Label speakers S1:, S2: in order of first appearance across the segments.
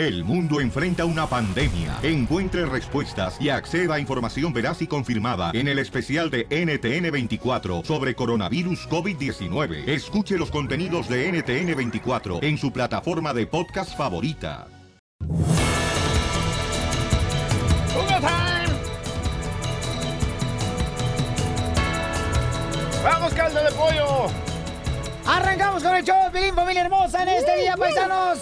S1: El mundo enfrenta una pandemia. Encuentre respuestas y acceda a información veraz y confirmada en el especial de NTN24 sobre coronavirus COVID-19. Escuche los contenidos de NTN24 en su plataforma de podcast favorita.
S2: ¡Vamos, caldo de pollo!
S3: Arrancamos con el show, Pilín, familia hermosa, en este día, paisanos.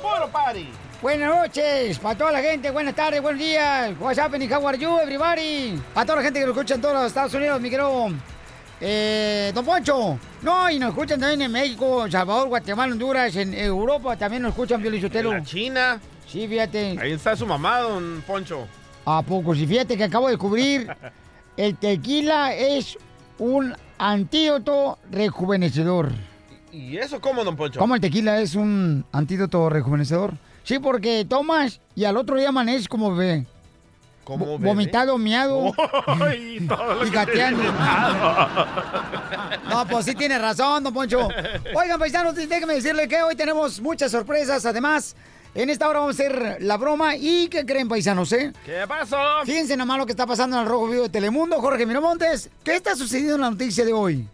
S2: ¡Puro party!
S3: Buenas noches para toda la gente, buenas tardes, buenos días. What's happening, how are you, everybody? A toda la gente que nos escucha en todos los Estados Unidos, mi querido eh, Don Poncho. No, y nos escuchan también en México, Salvador, Guatemala, Honduras, en Europa también nos escuchan, Piolín Sotelo.
S2: En la China.
S3: Sí, fíjate.
S2: Ahí está su mamá, don Poncho.
S3: ¿A poco? Sí, fíjate que acabo de descubrir, el tequila es un antídoto rejuvenecedor.
S2: ¿Y eso cómo, don Poncho?
S3: ¿Cómo el tequila es un antídoto rejuvenecedor? Sí, porque tomas y al otro día amaneces como bebé.
S2: ¿Cómo
S3: Vo-
S2: bebé?
S3: Vomitado, miado.
S2: Todo
S3: Y
S2: que
S3: gateando. No, pues sí tiene razón, don Poncho. Oigan, paisanos, déjenme decirle que hoy tenemos muchas sorpresas. Además, en esta hora vamos a hacer la broma. ¿Y qué creen, paisanos, eh?
S2: ¿Qué pasó?
S3: Fíjense nomás lo que está pasando en el Rojo Vivo de Telemundo. Jorge Miramontes, ¿qué está sucediendo en la noticia de hoy?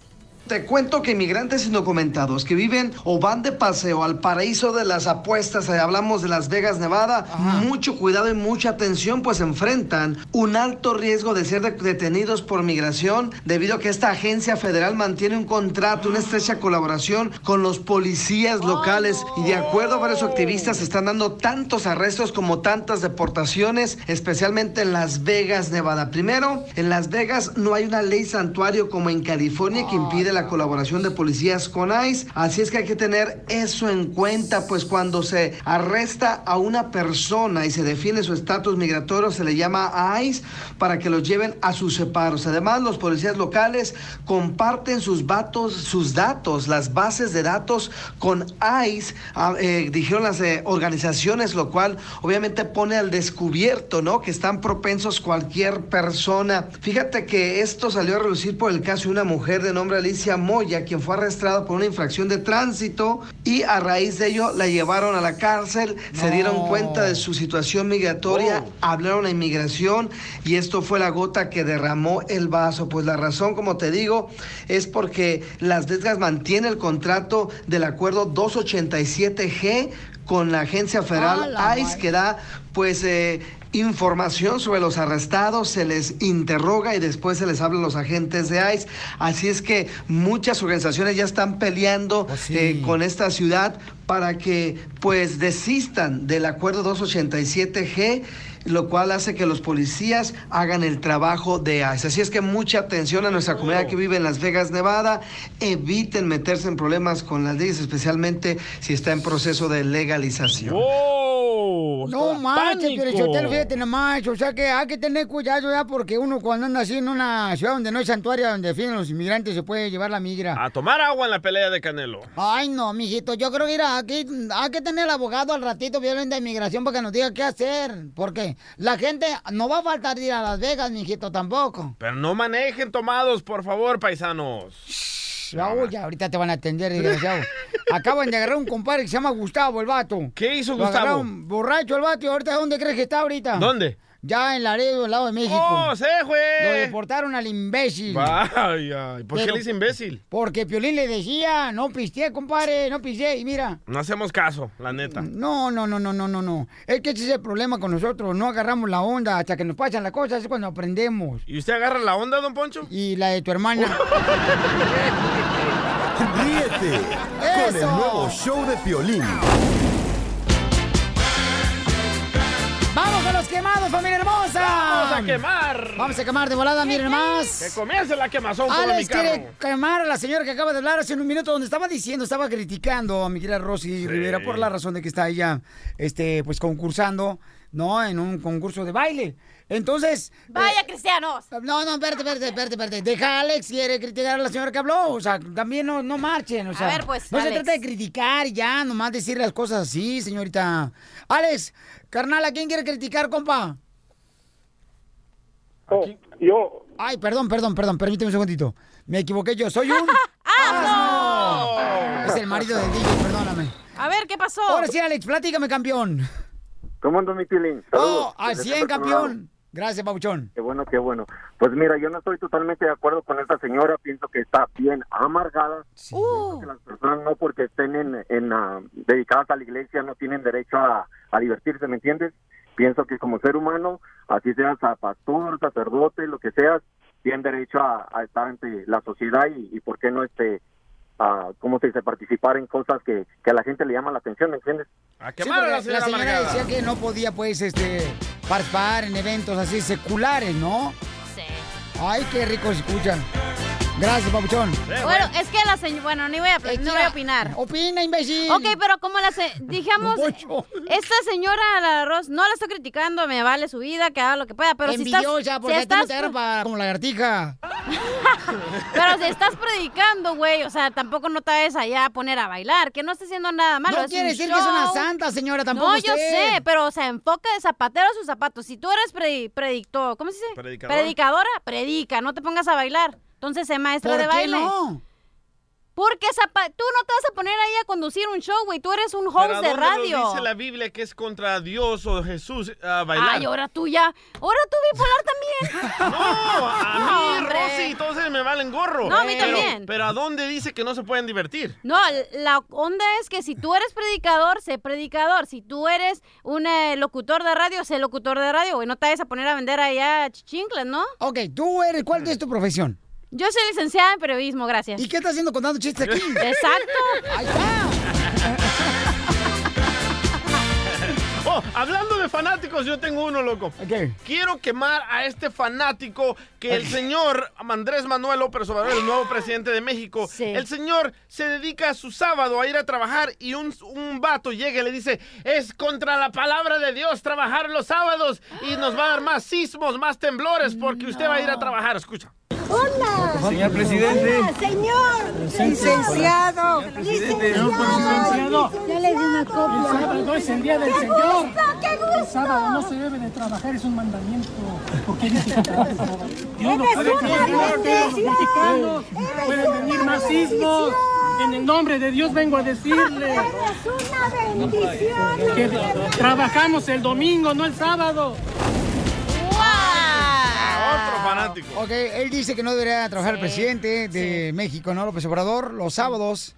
S4: Te cuento que inmigrantes indocumentados que viven o van de paseo al paraíso de las apuestas, hablamos de Las Vegas, Nevada, mucho cuidado y mucha atención, pues enfrentan un alto riesgo de ser de- detenidos por migración debido a que esta agencia federal mantiene un contrato, una estrecha colaboración con los policías locales. y de acuerdo a varios activistas se están dando tantos arrestos como tantas deportaciones, especialmente en Las Vegas, Nevada. Primero, en Las Vegas no hay una ley santuario como en California que impide la colaboración de policías con ICE, así es que hay que tener eso en cuenta, pues cuando se arresta a una persona y se define su estatus migratorio, se le llama ICE para que los lleven a sus separos. Además, los policías locales comparten sus datos, sus datos, las bases de datos con ICE, ah, eh, dijeron las eh, organizaciones, lo cual obviamente pone al descubierto, ¿no? Que están propensos cualquier persona. Fíjate que esto salió a relucir por el caso de una mujer de nombre Alicia Moya, quien fue arrestada por una infracción de tránsito y a raíz de ello la llevaron a la cárcel, se dieron cuenta de su situación migratoria, hablaron a inmigración y esto fue la gota que derramó el vaso. Pues la razón, como te digo, es porque Las Vegas mantiene el contrato del acuerdo 287G con la agencia federal
S3: ¡A la
S4: ICE que da pues eh, información sobre los arrestados, se les interroga y después se les habla a los agentes de ICE. Así es que muchas organizaciones ya están peleando eh, con esta ciudad para que pues desistan del acuerdo 287G lo cual hace que los policías hagan el trabajo de ICE. Así es que mucha atención a nuestra comunidad que vive en Las Vegas, Nevada. Eviten meterse en problemas con las leyes, especialmente si está en proceso de legalización.
S3: No manches, pero yo te lo fíjate nomás. O sea que hay que tener cuidado ya porque uno cuando anda así en una ciudad donde no hay santuario, donde defienden los inmigrantes, se puede llevar la migra.
S2: A tomar agua en la pelea de Canelo.
S3: Ay, no, mijito, yo creo que mira, aquí hay que tener el abogado al ratito, violento de inmigración, para que nos diga qué hacer. La gente no va a faltar ir a Las Vegas, mijito, tampoco.
S2: Pero no manejen tomados, por favor, paisanos.
S3: Raúl, ya ahorita te van a atender, desgraciado. Acaban de agarrar un compadre que se llama Gustavo, el vato.
S2: ¿Qué hizo
S3: Lo
S2: Gustavo?
S3: agarraron borracho el vato y ahorita ¿dónde crees que está ahorita?
S2: ¿Dónde?
S3: Ya en Laredo, al lado de México.
S2: ¡Oh, se fue!
S3: Lo deportaron al imbécil.
S2: Vaya, ¿y ¿por qué le dice imbécil?
S3: Porque Piolín le decía, no pisteé, compadre, no pisteé. Y mira,
S2: No hacemos caso, la neta.
S3: no, no, no, no, no, no, no. Es que ese es el problema con nosotros. No agarramos la onda hasta que nos pasan las cosas, es cuando aprendemos.
S2: ¿Y usted agarra la onda, don Poncho?
S3: Y la de tu hermana.
S5: Ríete con el
S3: ¡Eso!
S5: nuevo show de Piolín.
S3: ¡Vamos a los quemados, familia hermosa!
S2: ¡Vamos a quemar!
S3: Vamos a quemar de volada, miren más.
S2: Que comience la quemazón por mi
S3: Alex
S2: carro.
S3: quiere quemar a la señora que acaba de hablar hace un minuto donde estaba diciendo, estaba criticando a mi querida Rosy Rivera por la razón de que está ella, este, pues concursando, ¿no? En un concurso de baile. Entonces.
S6: Vaya,
S3: eh,
S6: cristianos.
S3: No, no, espérate, espérate, espérate, espérate. Deja a Alex, quiere criticar a la señora que habló. O sea, también no, no marchen. O sea,
S6: ver, pues,
S3: No se trata de criticar y ya, nomás decir las cosas así, señorita. Alex, carnal, ¿a quién quiere criticar, compa?
S7: yo.
S3: Ay, perdón, perdón, perdón, permíteme un segundito. Me equivoqué yo, soy un...
S6: ¡Asno!
S3: Es el marido de DJ, perdóname.
S6: A ver, ¿qué pasó?
S3: Ahora sí, Alex, platícame, campeón.
S6: ¿Cómo ando, mi Pilín?
S3: Oh, al
S6: Desde
S3: 100,
S6: Puerto
S3: campeón. Gracias, Pabuchón.
S6: Qué bueno, qué bueno. Pues mira, yo no estoy totalmente de acuerdo con esta señora. Pienso que está bien amargada. Pienso que las personas no porque estén en, en, ah, dedicadas a la iglesia no tienen derecho a, a divertirse, ¿me entiendes? Pienso que como ser humano, así seas a pastor, sacerdote, lo que seas, tienen derecho a, a estar ante la sociedad y, y por qué no este, ¿cómo se dice? Participar en cosas que, que a la gente le llama la atención, ¿me entiendes?
S2: A
S3: Sí,
S2: quemar a
S3: porque
S2: la señora,
S3: la señora decía que no podía, pues, este, participar en eventos así seculares, ¿no?
S7: Sí.
S3: Ay, qué rico se escucha. Gracias, Pabuchón.
S7: Bueno, es que la señora... Bueno, ni voy a,
S3: Eh,
S7: no voy a opinar.
S3: Opina, imbécil.
S7: Ok, pero como la... Se,
S3: Poncho.
S7: esta señora, la Ros, no la estoy criticando, me vale su vida, que haga lo que pueda, pero si estás...
S3: Envidiosa, porque
S7: si estás
S3: te agarran pa- como lagartija.
S7: Pero si estás predicando, güey, o sea, tampoco no te vayas allá a poner a bailar, que no esté haciendo nada malo.
S3: No
S7: es
S3: quiere decir que es una santa, señora, tampoco
S7: No, yo
S3: usted.
S7: sé, pero o sea, enfoca de zapatero a sus zapatos. Si tú eres predi- predictor, ¿cómo se dice?
S2: Predicador.
S7: Predicadora, predica, no te pongas a bailar. Entonces, sé maestra
S3: ¿Por
S7: de
S3: qué
S7: baile.
S3: no?
S7: Porque zapa- tú no te vas a poner ahí a conducir un show, güey. Tú eres un
S2: ¿Pero a
S7: host de
S2: dónde
S7: radio.
S2: dice la Biblia que es contra Dios o Jesús a bailar?
S7: Ay, ahora tú ya. Ahora tú bipolar también.
S2: No, a mí,
S7: hombre.
S2: Rosy, ellos me valen gorro.
S7: No, a mí
S2: Pero-
S7: también.
S2: Pero ¿a dónde dice que no se pueden divertir?
S7: No, la onda es que si tú eres predicador, sé predicador. Si tú eres un eh, locutor de radio, sé locutor de radio, güey. No te vayas a poner a vender allá chichincles, ¿no?
S3: Ok, tú eres, ¿cuál es tu profesión?
S7: Yo soy licenciada en periodismo, gracias.
S3: ¿Y qué estás haciendo contando chistes aquí?
S7: Exacto.
S3: Ahí está.
S2: Oh, hablando de fanáticos, yo tengo uno, loco.
S3: Ok.
S2: Quiero quemar a este fanático que el señor Andrés Manuel López Obrador, el nuevo presidente de México,
S7: Sí.
S2: el señor se dedica su sábado a ir a trabajar y un, un vato llega y le dice, es contra la palabra de Dios trabajar los sábados y nos va a dar más sismos, más temblores porque usted va a ir a trabajar. Escucha.
S8: Señor presidente.
S9: Señor, licenciado, licenciado, ya le di una copia.
S8: El sábado es el día del Señor.
S9: ¡Qué
S8: El
S9: gusto!
S8: sábado no se debe de trabajar, es un mandamiento. Porque dice que trabaja el sábado. Dios no puede a los mexicanos. Pueden venir más sismos. En el nombre de Dios vengo a decirle
S9: Eres una bendición.
S8: que trabajamos el domingo, no el sábado.
S2: Otro fanático.
S3: Ok, él dice que no debería trabajar el presidente de México, ¿no? López Obrador, los sábados.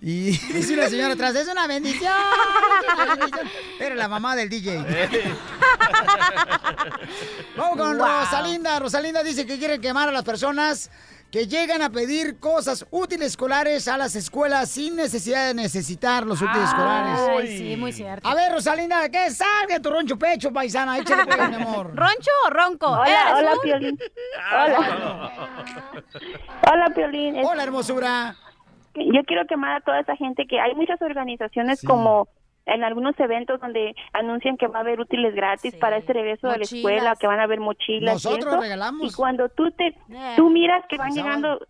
S3: Y dice una señora atrás, es una bendición. es una bendición". Era la mamá del DJ. Vamos con
S7: Wow.
S3: Rosalinda. Rosalinda dice que quiere quemar a las personas que llegan a pedir cosas útiles escolares a las escuelas sin necesidad de necesitar los útiles escolares.
S7: Ay, sí, muy cierto.
S3: A ver, Rosalinda, que salga tu roncho pecho, paisana. Échale, pues, mi amor.
S7: ¿Roncho o ronco?
S10: Hola,
S7: ¿Eres
S10: hola,
S7: un-
S10: Piolín. Hola. Hola, Piolín.
S3: Hola, hermosura.
S10: Yo quiero quemar a toda esa gente que hay muchas organizaciones
S3: Sí.
S10: como en algunos eventos donde anuncian que va a haber útiles gratis
S7: Sí.
S10: para este regreso de la
S7: Mochilas.
S10: escuela, que van a haber mochilas y
S3: Nosotros
S10: eso.
S3: regalamos.
S10: Y cuando tú te
S7: Eh.
S10: tú miras que van
S3: El
S10: llegando,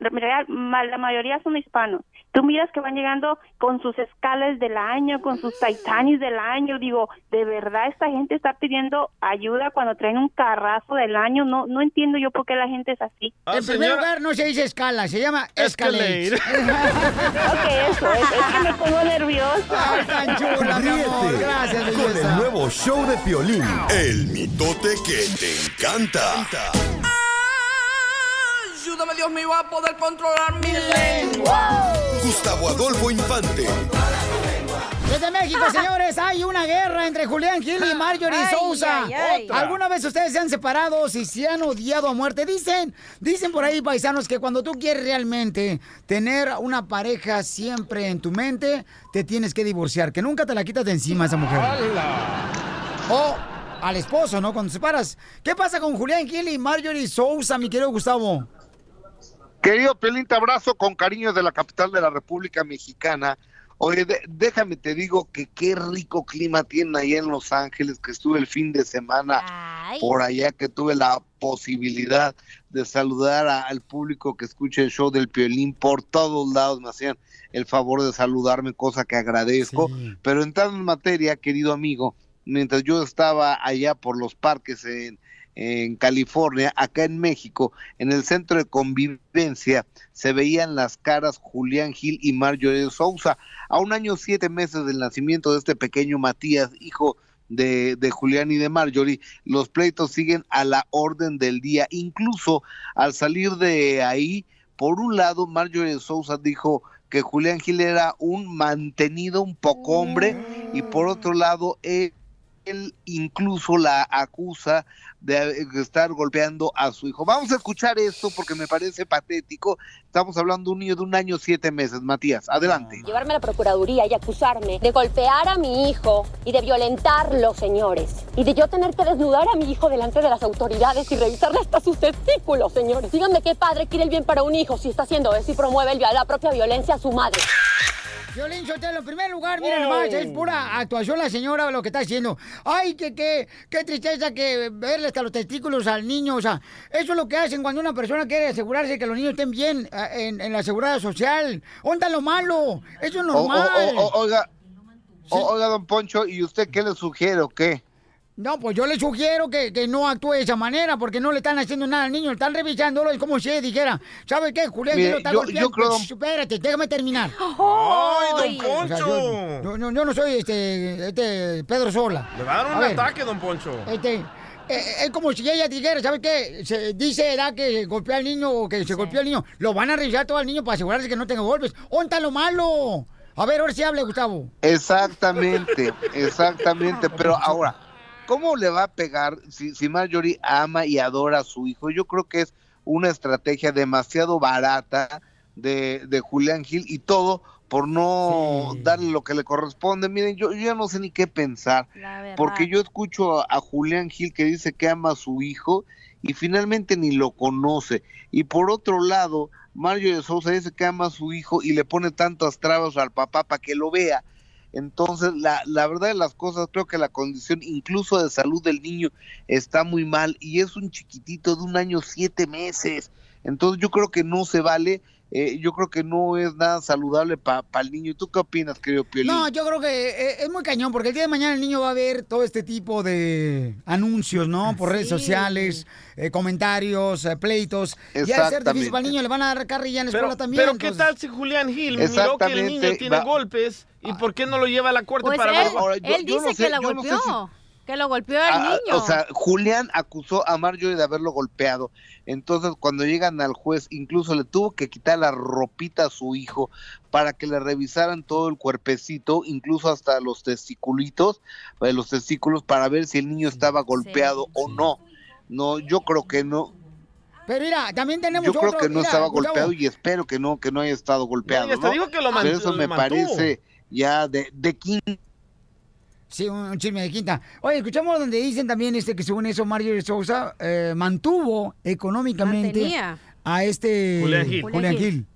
S10: ma- la mayoría son hispanos. Tú miras que van llegando con sus escalas del año, con sus Titanis del año. Digo, de verdad esta gente está pidiendo ayuda cuando traen un carrazo del año. No no entiendo yo por qué la gente es así.
S2: Ah,
S3: en primer
S2: señora,
S3: lugar, no se dice escala, se llama
S2: Escalade.
S3: escalade.
S10: Ok, eso, es, es que me pongo nerviosa.
S3: Ay, tan chula, mi amor.
S5: Ríete
S3: Gracias,
S5: con el
S3: belleza.
S5: nuevo show de Piolín.
S11: El mitote que te encanta.
S9: Ayúdame, Dios mío, a poder controlar mi lengua.
S11: Gustavo Adolfo Infante.
S3: Desde México, señores, hay una guerra entre Julián Gil y Marjorie
S7: Ay,
S3: Sousa.
S7: ay, ay.
S2: Otra.
S3: ¿Alguna vez ustedes se han separado y se han odiado a muerte? Dicen, dicen por ahí, paisanos, que cuando tú quieres realmente tener una pareja siempre en tu mente, te tienes que divorciar, que nunca te la quitas de encima esa mujer. O al esposo, ¿no? Cuando te separas. ¿Qué pasa con Julián Gil y Marjorie Sousa, mi querido Gustavo?
S12: Querido Pelín, te abrazo con cariño de la capital de la República Mexicana. Oye, de- déjame te digo que qué rico clima tienen ahí en Los Ángeles, que estuve el fin de semana
S7: Ay.
S12: por allá, que tuve la posibilidad de saludar a- al público que escucha el show del Piolín por todos lados, me hacían el favor de saludarme, cosa que agradezco.
S3: Sí.
S12: Pero entrando en materia, querido amigo, mientras yo estaba allá por los parques en, en California, acá en México, en el centro de convivencia, se veían las caras Julián Gil y Marjorie Sousa. A un año siete meses del nacimiento de este pequeño Matías, hijo de, de Julián y de Marjorie, los pleitos siguen a la orden del día. Incluso al salir de ahí, por un lado, Marjorie Sousa dijo que Julián Gil era un mantenido, un poco hombre, y por otro lado, él incluso la acusa de estar golpeando a su hijo. Vamos a escuchar esto porque me parece patético. Estamos hablando de un niño de un año siete meses. Matías, adelante.
S13: Llevarme a la Procuraduría y acusarme de golpear a mi hijo y de violentarlo, señores. Y de yo tener que desnudar a mi hijo delante de las autoridades y revisarle hasta sus testículos, señores. Díganme qué padre quiere el bien para un hijo si está haciendo eso y promueve la propia violencia a su madre.
S3: Violín Sotelo, en primer lugar, mira nomás, es pura actuación la señora lo que está haciendo. Ay, que qué, qué tristeza que verle hasta los testículos al niño. O sea, eso es lo que hacen cuando una persona quiere asegurarse que los niños estén bien eh, en, en la seguridad social. ¿Dónde está lo malo? Eso es
S12: o-
S3: normal.
S12: o- o- oiga, o- oiga, don Poncho, ¿y usted qué le sugiere o qué?
S3: No, pues yo le sugiero que, que no actúe de esa manera porque no le están haciendo nada al niño, le están revisándolo. Es como si ella dijera, ¿sabe qué? Julián
S12: Mire,
S3: está
S12: yo-
S3: golpeando.
S12: yo creo,
S3: Espérate, déjame terminar.
S2: ¡Ay, don
S3: O sea, yo,
S2: Poncho!
S3: yo- yo- yo no soy este, este Pedro Sola.
S2: Le va a dar un
S3: A ver.
S2: ataque, don Poncho.
S3: Este, eh, es como si ella dijera, ¿sabe qué? Se dice edad que golpea al niño o que se golpeó al niño. Lo van a revisar todo al niño para asegurarse que no tenga golpes. ¿Dónde está lo malo? A ver, ahora sí hable, Gustavo.
S12: Exactamente, exactamente. Pero ahora, ¿cómo le va a pegar si, si Marjorie ama y adora a su hijo? Yo creo que es una estrategia demasiado barata de, de Julián Gil y todo por no darle lo que le corresponde. Miren, yo, yo ya no sé ni qué pensar, porque yo escucho a, a Julián Gil que dice que ama a su hijo y finalmente ni lo conoce. Y por otro lado, Mario de Sousa dice que ama a su hijo y le pone tantas trabas al papá para que lo vea. Entonces, la, la verdad de las cosas, creo que la condición incluso de salud del niño está muy mal y es un chiquitito de un año siete meses. Entonces, yo creo que no se vale, eh, yo creo que no es nada saludable para el niño. ¿Tú qué opinas, querido Piolín?
S3: No, yo creo que eh, es muy cañón, porque el día de mañana el niño va a ver todo este tipo de anuncios, ¿no? Por redes sociales, eh, comentarios, eh, pleitos. Y de ser
S12: Exactamente.
S3: difícil para el niño, le van a dar carrilla en la escuela
S2: Pero,
S3: también.
S2: pero ¿qué tal si Julián Gil miró que el niño tiene
S12: va-
S2: golpes y por qué no lo lleva a la corte
S7: Pues
S2: para
S7: él,
S2: ver?
S12: Ahora, yo-
S7: él
S12: yo no
S7: dice
S12: sé-
S7: que la
S12: yo no sé
S7: golpeó. Que lo golpeó al
S12: Ah,
S7: niño.
S12: O sea, Julián acusó a Marjorie de haberlo golpeado. Entonces, cuando llegan al juez, incluso le tuvo que quitar la ropita a su hijo para que le revisaran todo el cuerpecito, incluso hasta los testiculitos, eh, los testículos, para ver si el niño estaba golpeado o no. No, yo creo que no.
S3: Pero mira, también tenemos
S12: Yo creo
S3: otro-
S12: que no
S3: mira,
S12: estaba
S3: Gustavo,
S12: golpeado y espero que no, que no haya estado golpeado. ¿no?
S2: dijo que lo
S12: Pero eso
S2: lo
S12: me
S2: mantuvo.
S12: parece ya de, de quinta.
S3: Sí, un, un chisme de quinta. Oye, escuchamos donde dicen también este que según eso Mario de Sousa eh, mantuvo económicamente
S7: Mantenía.
S3: a este
S2: Julián Gil.
S3: Julián Gil.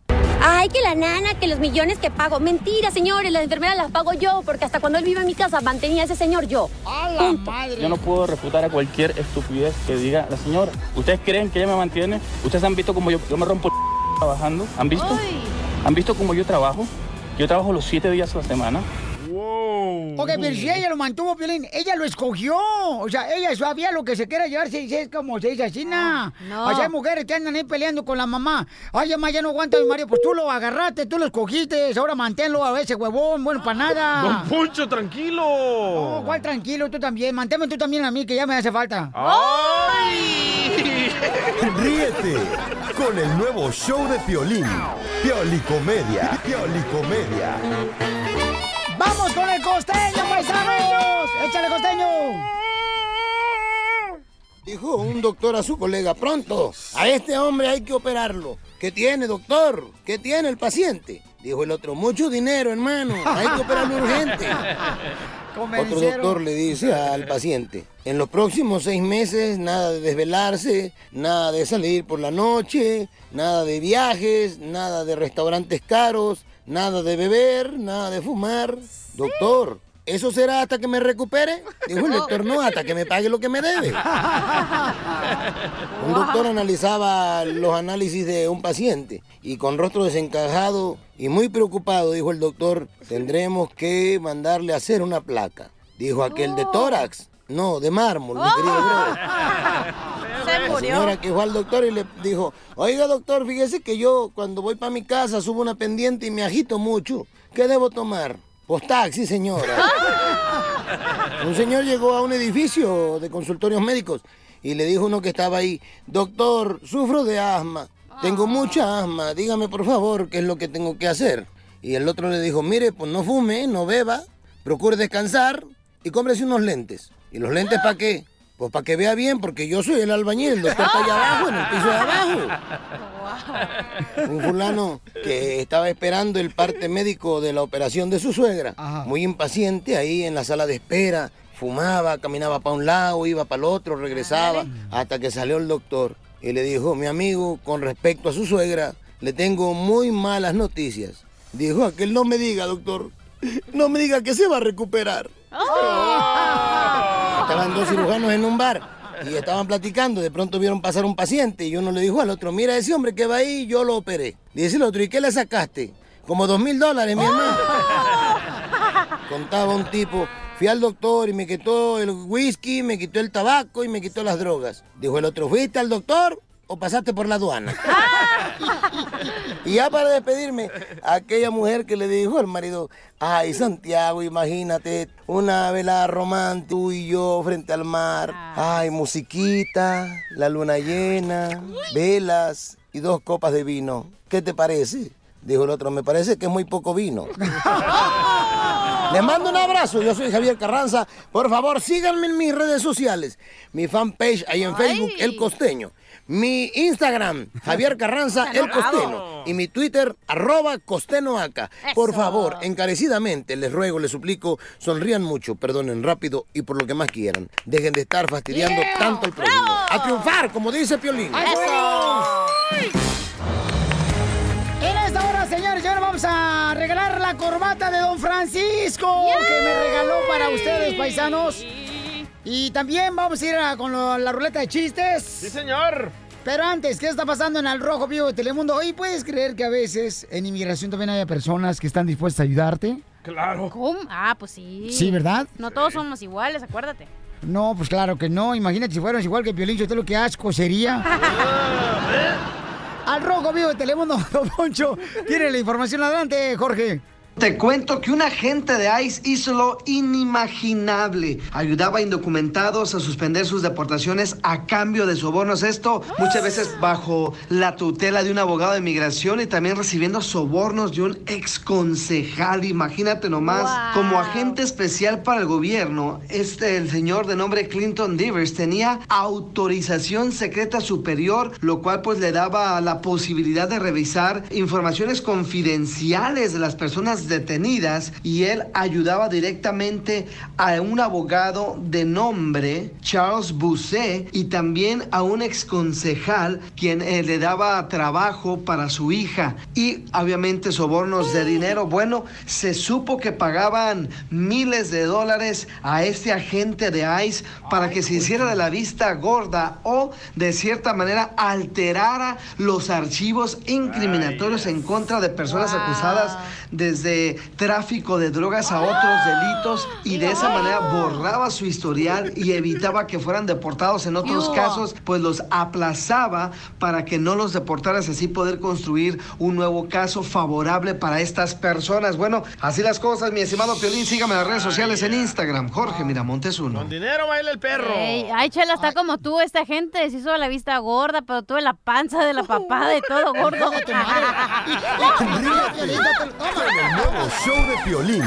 S13: Ay, que la nana, que los millones que pago. Mentira, señores, las enfermeras las pago yo, porque hasta cuando él vive en mi casa mantenía a ese señor yo.
S3: ¡A la madre!
S14: Yo no puedo refutar a cualquier estupidez que diga la señora. ¿Ustedes creen que ella me mantiene? ¿Ustedes han visto cómo yo, yo me rompo el trabajando? ¿Han visto?
S7: Ay.
S14: ¿Han visto cómo yo trabajo? Yo trabajo los siete días a la semana.
S3: Ok, pero si ella lo mantuvo, Piolín, ella lo escogió. O sea, ella sabía lo que se quiera llevar, si es como se dice así, na.
S7: no.
S3: O sea, hay mujeres que andan ahí peleando con la mamá. Ay, mamá, ya no aguanta mi Mario. Pues tú lo agarraste, tú lo escogiste. Ahora manténlo a ese huevón, bueno, para nada.
S2: Don Poncho, tranquilo.
S3: No, ¿cuál tranquilo? Tú también. Manténme tú también a mí, que ya me hace falta.
S2: ¡Ay!
S5: Ríete con el nuevo show de Piolín. Piolicomedia. Piolicomedia.
S3: ¡Vamos con el costeño, paisanos! ¡Échale, costeño!
S15: Dijo un doctor a su colega, pronto, a este hombre hay que operarlo. ¿Qué tiene, doctor? ¿Qué tiene el paciente? Dijo el otro, mucho dinero, hermano, hay que operarlo urgente. Otro doctor le dice al paciente, en los próximos seis meses nada de desvelarse, nada de salir por la noche, nada de viajes, nada de restaurantes caros, nada de beber, nada de fumar. Doctor, ¿eso será hasta que me recupere? Dijo el doctor, no, hasta que me pague lo que me debe. Un doctor analizaba los análisis de un paciente y con rostro desencajado y muy preocupado dijo el doctor, tendremos que mandarle a hacer una placa. Dijo aquel de tórax. No, de mármol, mi querido brother.
S7: Se
S15: La
S7: murió.
S15: señora que fue al doctor y le dijo, oiga doctor, fíjese que yo cuando voy para mi casa subo una pendiente y me agito mucho. ¿Qué debo tomar? Taxi, señora. Un señor llegó a un edificio de consultorios médicos y le dijo uno que estaba ahí, doctor, sufro de asma, tengo mucha asma, dígame por favor qué es lo que tengo que hacer. Y el otro le dijo, mire, pues no fume, no beba, procure descansar y cómprese unos lentes. ¿Y los lentes para qué? Pues para que vea bien, porque yo soy el albañil, el doctor está allá abajo, en el piso de abajo. Un fulano que estaba esperando el parte médico de la operación de su suegra, muy impaciente ahí en la sala de espera, fumaba, caminaba para un lado, iba para el otro, regresaba, hasta que salió el doctor y le dijo, mi amigo, con respecto a su suegra, le tengo muy malas noticias. Dijo, aquel no me diga, doctor, no me diga que se va a recuperar. Estaban dos cirujanos en un bar y estaban platicando. De pronto vieron pasar un paciente y uno le dijo al otro, mira ese hombre que va ahí, yo lo operé. Dice el otro, ¿y qué le sacaste? Como dos mil dólares, mi hermano. Contaba un tipo, fui al doctor y me quitó el whisky, me quitó el tabaco y me quitó las drogas. Dijo el otro, ¿fuiste al doctor o pasaste por la aduana? Y ya para despedirme, aquella mujer que le dijo al marido, ay Santiago, imagínate, una velada romántica, tú y yo frente al mar, ay, musiquita, la luna llena, velas y dos copas de vino. ¿Qué te parece? Dijo el otro, me parece que es muy poco vino. Les mando un abrazo, yo soy Javier Carranza. Por favor, síganme en mis redes sociales. Mi fanpage ahí en Facebook, El Costeño. Mi Instagram, Javier Carranza, El Costeño. Y mi Twitter, arroba Costenoaca. Por favor, encarecidamente, les ruego, les suplico, sonrían mucho, perdonen rápido y por lo que más quieran. Dejen de estar fastidiando tanto al prójimo. A triunfar, como dice Piolín.
S3: De Don Francisco que me regaló para ustedes, paisanos. Y también vamos a ir a- con lo- la ruleta de chistes.
S2: Sí, señor.
S3: Pero antes, ¿qué está pasando en el Rojo Vivo de Telemundo? Hoy puedes creer que a veces en inmigración también hay personas que están dispuestas a ayudarte.
S2: Claro.
S7: ¿Cómo? Ah, pues sí.
S3: Sí, ¿verdad?
S7: No todos somos iguales, acuérdate.
S3: No, pues claro que no. Imagínate si fuéramos igual que Piolín, yo lo que asco sería. Al Rojo Vivo de Telemundo, Don Poncho, tiene la información adelante, Jorge.
S4: Te cuento que un agente de ICE hizo lo inimaginable. Ayudaba a indocumentados a suspender sus deportaciones a cambio de sobornos. Esto muchas veces bajo la tutela de un abogado de migración y también recibiendo sobornos de un ex concejal. Imagínate nomás,
S16: Wow.
S4: como agente especial para el gobierno, este el señor de nombre Clinton Divers tenía autorización secreta superior, lo cual pues le daba la posibilidad de revisar informaciones confidenciales de las personas detenidas y él ayudaba directamente a un abogado de nombre Charles Busset y también a un ex concejal quien eh, le daba trabajo para su hija y obviamente sobornos de dinero. Bueno, se supo que pagaban miles de dólares a este agente de ICE para que se hiciera de la vista gorda o de cierta manera alterara los archivos incriminatorios en contra de personas acusadas desde tráfico de drogas a otros delitos y de esa manera borraba su historial y evitaba que fueran deportados en otros casos, pues los aplazaba para que no los deportaras, así poder construir un nuevo caso favorable para estas personas. Bueno, así las cosas, mi estimado Piolín, sígame en las redes sociales en Instagram, Jorge Miramontes uno.
S2: Dinero baila el perro.
S7: Ey, ay, Chela, está como tú, esta gente se hizo la vista gorda, pero tuve la panza de la papada y todo gordo.
S5: Nuevo show de Piolín.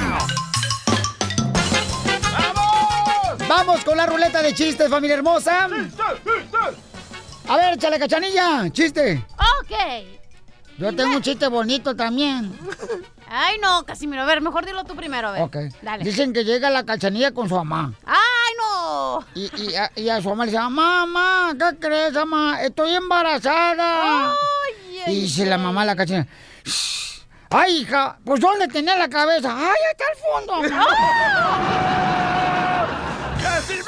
S3: Vamos con la ruleta de chistes, familia hermosa. A ver, échale cachanilla, chiste.
S7: Ok.
S3: Yo tengo un chiste bonito también.
S7: Ay, no, Casimiro. A ver, mejor dilo tú primero, a ver.
S3: Ok.
S7: Dale.
S3: Dicen que llega la cachanilla con su mamá.
S7: ¡Ay, no!
S3: Y, y a, y a su mamá le dice, mamá, ¿qué crees, mamá? Estoy embarazada. y dice la mamá a la cachanilla, "Shh. Ay, hija, pues ¿dónde tenía la cabeza? Ay, hasta el fondo,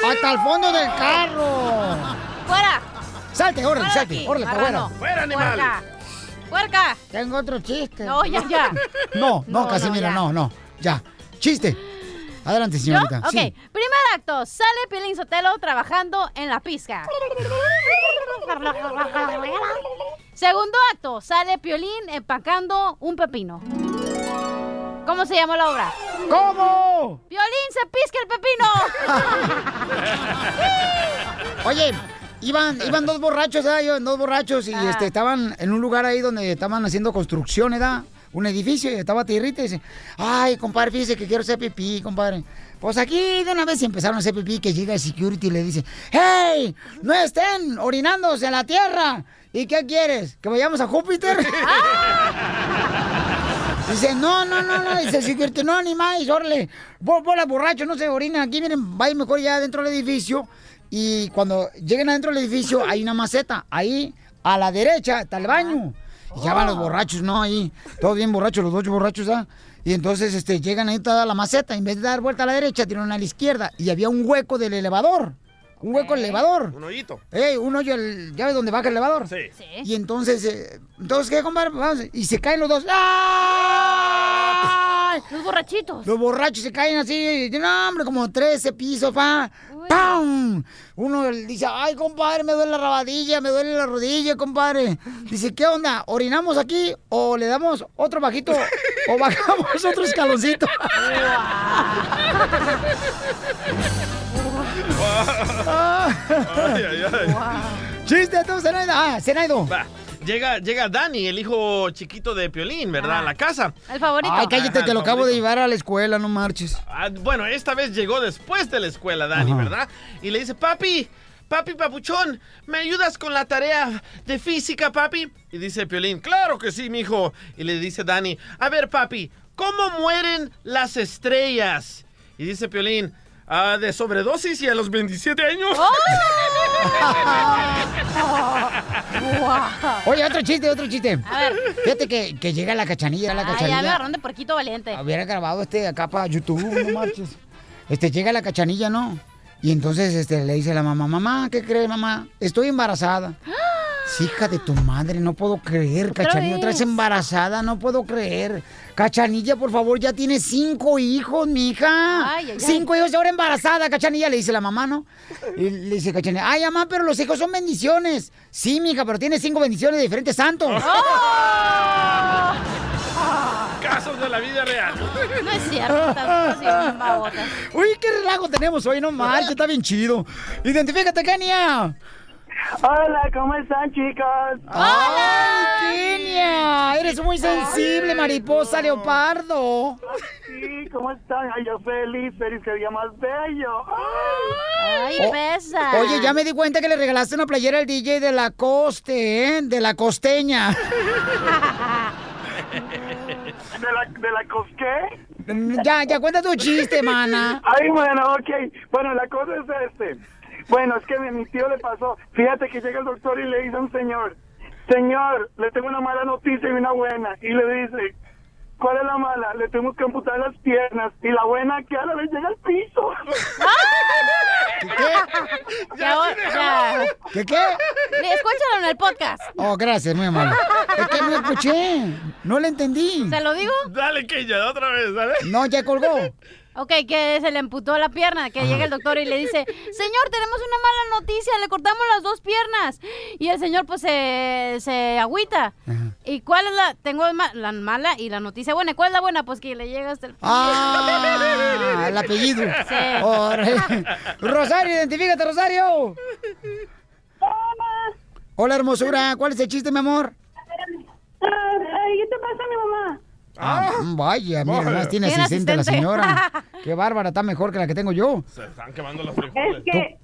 S3: hasta el fondo del carro.
S7: ¡Fuera!
S3: Salte, órale,
S7: Fuera
S3: salte,
S7: aquí,
S3: órale,
S7: marrano. ¡Fuera, animal! ¡Puerca!
S3: Tengo otro chiste.
S7: No, ya, ya.
S3: No, no,
S7: No,
S3: Casimira,
S7: no, ya.
S3: no, no. Ya. Chiste. Adelante,
S7: ¿Yo?
S3: señorita.
S7: Ok.
S3: Sí.
S7: Primer acto. Sale Piolín Sotelo trabajando en la pizca. Segundo acto. Sale Piolín empacando un pepino. ¿Cómo se llamó la obra?
S3: ¿Cómo?
S7: Violín se pisca el pepino.
S3: Oye, iban, iban dos borrachos. Iban dos borrachos y
S7: Ah.
S3: este, estaban en un lugar ahí donde estaban haciendo construcción, ¿verdad? Un edificio y estaba tierrita y dice, ay, compadre, fíjese que quiero hacer pipí, compadre. Pues aquí de una vez empezaron a hacer pipí que llega el security y le dice, hey, no estén orinándose en la tierra. ¿Y qué quieres? ¿Que vayamos a Júpiter? Dice, no, no, no, no, dice el security, no, ni más, órale, bo- bola borracho, no se orinen aquí, miren, vayan mejor ya dentro del edificio. Y cuando lleguen adentro del edificio hay una maceta, ahí a la derecha está el baño. Y ya van los borrachos, ¿no? Ahí, todos bien borrachos, los ocho borrachos, ¿ah? Y entonces este, llegan ahí toda la maceta, en vez de dar vuelta a la derecha, tiran a la izquierda. Y había un hueco del elevador. Un hueco del elevador.
S2: Un hoyito.
S3: Ey, un hoyo, el- ¿ya ves dónde baja el elevador?
S2: Sí.
S3: Y entonces, eh, entonces, ¿qué, compadre? Vamos, y se caen los dos. ¡Ay!
S7: Los borrachitos.
S3: Los borrachos se caen así, no, hombre, como 13 pisos, pa. ¡Pam! Uno dice, ay, compadre, me duele la rabadilla, me duele la rodilla, compadre. Dice, ¿qué onda? ¿Orinamos aquí o le damos otro bajito o bajamos otro escaloncito?
S2: Ay, ay, ay.
S3: ¡Chiste, tú, Zenaido! Ah, Zenaido.
S2: Va, Llega, llega Dani, el hijo chiquito de Piolín, ¿verdad? A la casa.
S7: El favorito.
S3: Ay, cállate,
S2: Ajá,
S3: te lo acabo de llevar a la escuela, no marches.
S2: Ah, bueno, esta vez llegó después de la escuela, Dani,
S3: Ajá.
S2: ¿verdad? Y le dice, papi, papi papuchón, ¿me ayudas con la tarea de física, papi? Y dice Piolín, claro que sí, mijo. Y le dice Dani, a ver, papi, ¿cómo mueren las estrellas? Y dice Piolín, "Ah, de sobredosis y a los 27 años.
S3: Oye, otro chiste, otro chiste.
S7: A ver.
S3: Fíjate que, que llega la cachanilla, la
S7: Ay, ya me
S3: cachanilla.
S7: agarraron de porquito valiente.
S3: Hubiera grabado este acá para YouTube, no marches. Este, llega la cachanilla, ¿no? Y entonces este, le dice a la mamá, mamá, ¿qué crees, mamá? Estoy embarazada. Sí, hija de tu madre, no puedo creer,
S7: ¿Otra
S3: Cachanilla, otra vez
S7: vez?
S3: embarazada, no puedo creer. Cachanilla, por favor, ya tiene cinco hijos, mija.
S7: Ay, ay, ay.
S3: Cinco hijos y ahora embarazada, Cachanilla, le dice la mamá, ¿no? Y le dice Cachanilla, ay, mamá, pero los hijos son bendiciones. Sí, mija, pero tiene cinco bendiciones de diferentes santos.
S2: Casos de la vida real.
S7: No es cierto.
S3: Uy, qué relajo tenemos hoy, no marches, está bien chido. Identifícate, Kenia.
S16: Hola, ¿cómo están, chicos?
S3: ¡Hola! Kenia! Eres muy sensible, mariposa leopardo.
S16: Sí, ¿cómo están? Ay, yo feliz, feliz, que día más bello.
S7: Ay,
S3: Oh,
S7: pesa.
S3: Oye, ya me di cuenta que le regalaste una playera al DJ de la coste, ¿eh? De la costeña.
S16: ¿De la, de la cosqué?
S3: Ya, ya, cuenta tu chiste, mana.
S16: Ay, bueno, ok. Bueno, la cosa es este. Bueno, es que a mi tío le pasó. Fíjate que llega el doctor y le dice a un señor, señor, le tengo una mala noticia y una buena. Y le dice, ¿cuál es la mala? Le tenemos que amputar las piernas. Y la buena que ahora le llega al piso.
S7: Ya, ya.
S3: ¿Qué qué?
S7: Escúchalo en el podcast.
S3: Oh, gracias, muy amable. Es que no escuché. No le entendí.
S7: ¿Se lo digo?
S2: Dale, Kenya, otra vez, ¿vale?
S3: No, ya colgó.
S7: Ok, que se le amputó la pierna, que llega el doctor y le dice, señor, tenemos una mala noticia, le cortamos las dos piernas. Y el señor pues se, se agüita. ¿Y cuál es la? Tengo ma- la mala y la noticia buena. ¿Cuál es la buena? Pues que le llega hasta el...
S3: Ah, el apellido.
S7: Sí.
S3: Rosario, identifícate, Rosario. Hola, hermosura. ¿Cuál es el chiste, mi amor?
S16: ¿Qué te pasa, mi mamá?
S3: Ah, vaya, mira,
S16: Vaya.
S3: más tiene
S16: Tiene
S3: asistente la
S16: asistente.
S3: señora. Qué bárbara, está mejor que la que tengo yo.
S2: Se están quemando los frijoles.
S17: Es que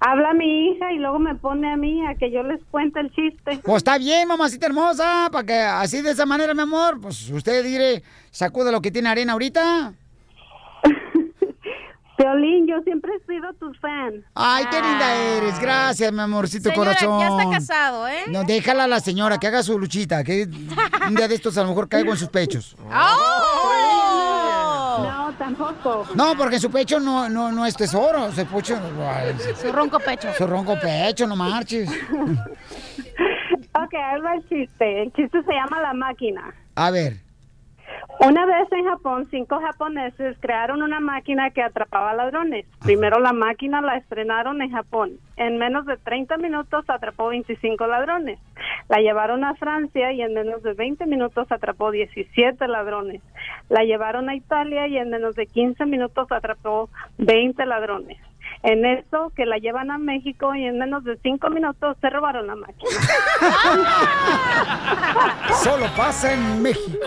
S17: habla mi hija y luego me pone a mí a que yo les cuente el chiste.
S3: Pues está bien, mamacita hermosa, para que así de esa manera, mi amor, pues usted dire, sacude lo que tiene arena ahorita.
S17: Piolín, yo siempre he sido tu fan.
S3: Ay, qué linda eres. Gracias, mi amorcito
S7: Señora,
S3: corazón.
S7: ya está casado, ¿eh?
S3: No, déjala a la señora que haga su luchita, que un día de estos a lo mejor caigo en sus pechos.
S7: ¡Oh!
S17: No, tampoco.
S3: No, porque en su pecho no, no, no es tesoro. Su pecho. ay,
S7: Su ronco pecho.
S3: Su ronco pecho, no marches.
S17: Ok, ahí va el chiste. El chiste se llama La Máquina.
S3: A ver.
S17: Una vez en Japón, cinco japoneses crearon una máquina que atrapaba ladrones. Primero la máquina la estrenaron en Japón. En menos de 30 minutos atrapó 25 ladrones. La llevaron a Francia y en menos de 20 minutos atrapó 17 ladrones. La llevaron a Italia y en menos de 15 minutos atrapó 20 ladrones. En eso que la llevan a México y en menos de 5 minutos se robaron la máquina.
S3: Solo pasa en México.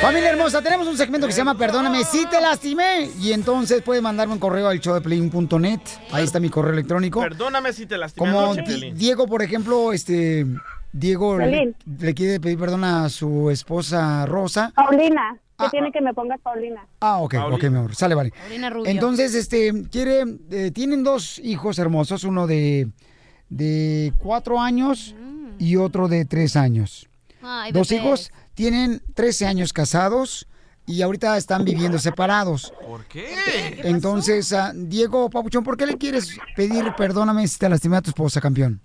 S3: Familia hermosa, tenemos un segmento que se llama Perdóname si te lastimé. Y entonces puedes mandarme un correo al showdeplin.net. Ahí está mi correo electrónico.
S2: Perdóname si te lastimé
S3: Como
S2: anoche.
S3: Diego, por ejemplo, este. Diego le, le quiere pedir perdón a su esposa Rosa.
S17: Paulina, que tiene que me pongas Paulina.
S3: Ah, ok, ok, mi amor. Sale, vale.
S17: Paulina Rubio.
S3: Entonces, este, quiere, eh, tienen dos hijos hermosos, uno de, de cuatro años y otro de tres años.
S7: Ay,
S3: dos
S7: bebés.
S3: hijos tienen 13 años casados y ahorita están viviendo separados.
S2: ¿Por qué?
S3: Entonces, ah, Diego Papuchón, ¿por qué le quieres pedir perdóname si te lastimé a tu esposa, campeón?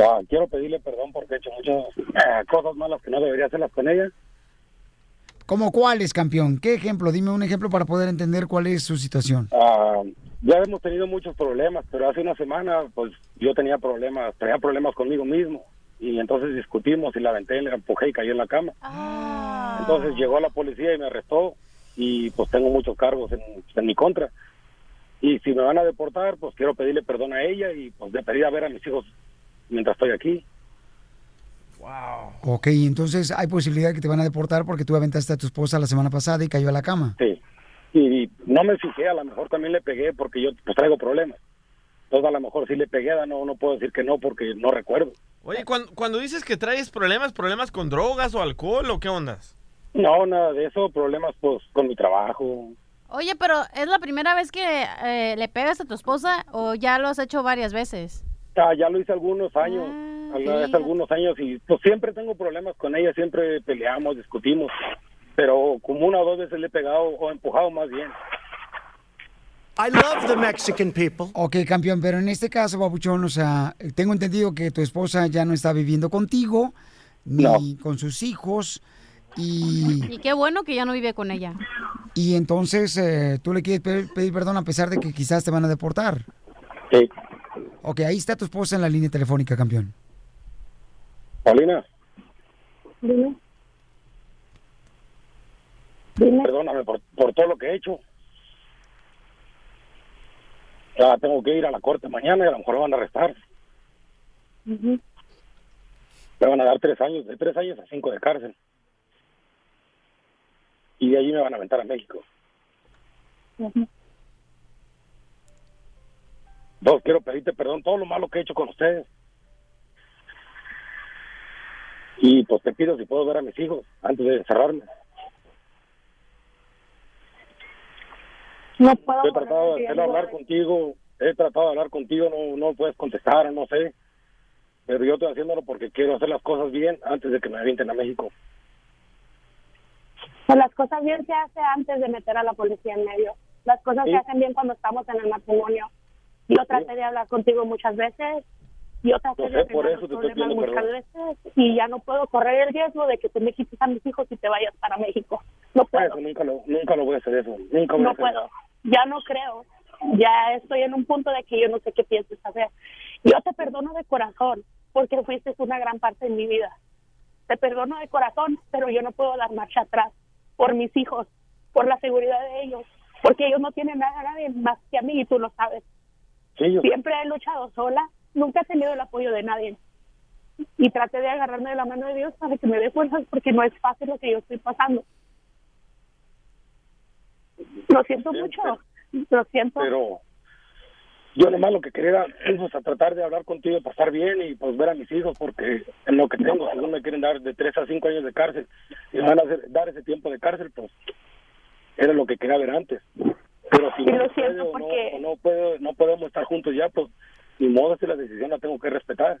S18: Ah, quiero pedirle perdón porque he hecho muchas eh, cosas malas que no debería hacerlas con ella.
S3: ¿Cómo cuáles, campeón? ¿Qué ejemplo? Dime un ejemplo para poder entender cuál es su situación.
S18: Ah, ya hemos tenido muchos problemas, pero hace una semana pues yo tenía problemas, traía problemas conmigo mismo y entonces discutimos y la aventé, la empujé y cayó en la cama. Entonces llegó la policía y me arrestó y pues tengo muchos cargos en, en mi contra. Y si me van a deportar, pues quiero pedirle perdón a ella y pues de pedir a ver a mis hijos mientras estoy aquí.
S3: Ok, entonces hay posibilidad que te van a deportar porque tú aventaste a tu esposa la semana pasada y cayó a la cama.
S18: Sí. Y, y no me fijé, a lo mejor también le pegué porque yo pues traigo problemas. Entonces a lo mejor sí le pegué, no, no puedo decir que no porque no recuerdo.
S2: Oye, cuando, cuando dices que traes problemas, problemas con drogas o alcohol o qué ondas?
S18: No, nada de eso, problemas pues con mi trabajo.
S7: Oye, pero ¿es la primera vez que eh, le pegas a tu esposa o ya lo has hecho varias veces?
S18: Ah, ya lo hice algunos años, al- hace algunos años y pues siempre tengo problemas con ella, siempre peleamos, discutimos, pero como una o dos veces le he pegado o empujado más bien.
S3: I love the Mexican people. Ok, campeón, pero en este caso, Papuchón, o sea, tengo entendido que tu esposa ya no está viviendo contigo, ni con sus hijos, y,
S7: Y qué bueno que ya no vive con ella.
S3: y entonces eh, tú le quieres pe- pedir perdón a pesar de que quizás te van a deportar.
S18: Sí.
S3: Ok, ahí está tu esposa en la línea telefónica, campeón.
S18: Paulina,
S17: Dime.
S18: perdóname por, por todo lo que he hecho. Ya tengo que ir a la corte mañana y a lo mejor me van a arrestar. Me van a dar tres años, de tres años a cinco de cárcel. Y de allí me van a aventar a México.
S17: Ujú.
S18: Dos, quiero pedirte perdón todo lo malo que he hecho con ustedes. Y pues te pido si puedo ver a mis hijos antes de encerrarme.
S17: No puedo
S18: He tratado de hacerlo hablar contigo, he tratado de hablar contigo, no, no puedes contestar, no sé. Pero yo estoy haciéndolo porque quiero hacer las cosas bien antes de que me avienten a México.
S17: Pues las cosas bien se hace antes de meter a la policía en medio. Las cosas
S18: Sí.
S17: se hacen bien cuando estamos en el matrimonio. Yo traté de hablar contigo muchas veces. Yo traté de
S18: sé, por eso te estoy
S17: problemas
S18: pidiendo
S17: muchas
S18: perdón.
S17: veces y ya no puedo correr el riesgo de que tú me quites a mis hijos y te vayas para México. No puedo.
S18: Eso nunca lo, nunca lo voy a hacer eso, nunca voy a
S17: No
S18: hacer
S17: puedo. Ya no creo. Ya estoy en un punto de que yo no sé qué piensas hacer. Yo te perdono de corazón porque fuiste una gran parte de mi vida. Te perdono de corazón, pero yo no puedo dar marcha atrás por mis hijos, por la seguridad de ellos, porque ellos no tienen nada nadie más que a mí y tú lo sabes.
S18: Sí, yo-
S17: Siempre he luchado sola, nunca he tenido el apoyo de nadie. Y traté de agarrarme de la mano de Dios para que me dé fuerzas porque no es fácil lo que yo estoy pasando. Lo siento mucho, lo siento.
S18: Pero yo nomás lo que quería era pues, a tratar de hablar contigo, pasar bien y pues ver a mis hijos porque en lo que tengo, según me quieren dar de tres a cinco años de cárcel y me van a hacer- dar ese tiempo de cárcel, pues era lo que quería ver antes. Pero si
S17: Y
S18: no,
S17: lo siento
S18: puede o no,
S17: porque-
S18: o no, puedo, no podemos estar juntos ya, pues ni modo, si la decisión la tengo que respetar.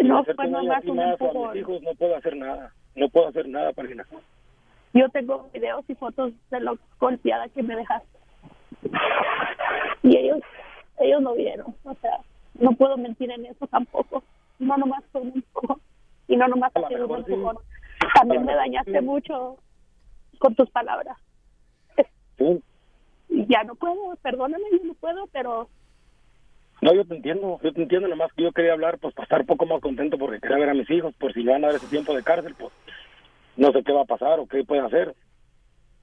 S18: Y
S17: No,
S18: con
S17: nomás
S18: a ti
S17: un
S18: más a mis hijos no puedo hacer nada, no puedo hacer nada, Palina.
S17: Yo tengo videos y fotos de lo golpeada que me dejaste. Y ellos, ellos lo vieron. O sea, no puedo mentir en eso tampoco. No nomás fue un empujón. y no nomás ha sido un empujón. También me dañaste mucho con tus palabras.
S18: Sí.
S17: Y Ya no puedo, perdóname, yo no puedo, pero
S18: No, yo te entiendo, yo te entiendo, nomás que yo quería hablar, pues para estar un poco más contento porque quería ver a mis hijos, por si me van a dar ese tiempo de cárcel, pues no sé qué va a pasar o qué pueden hacer.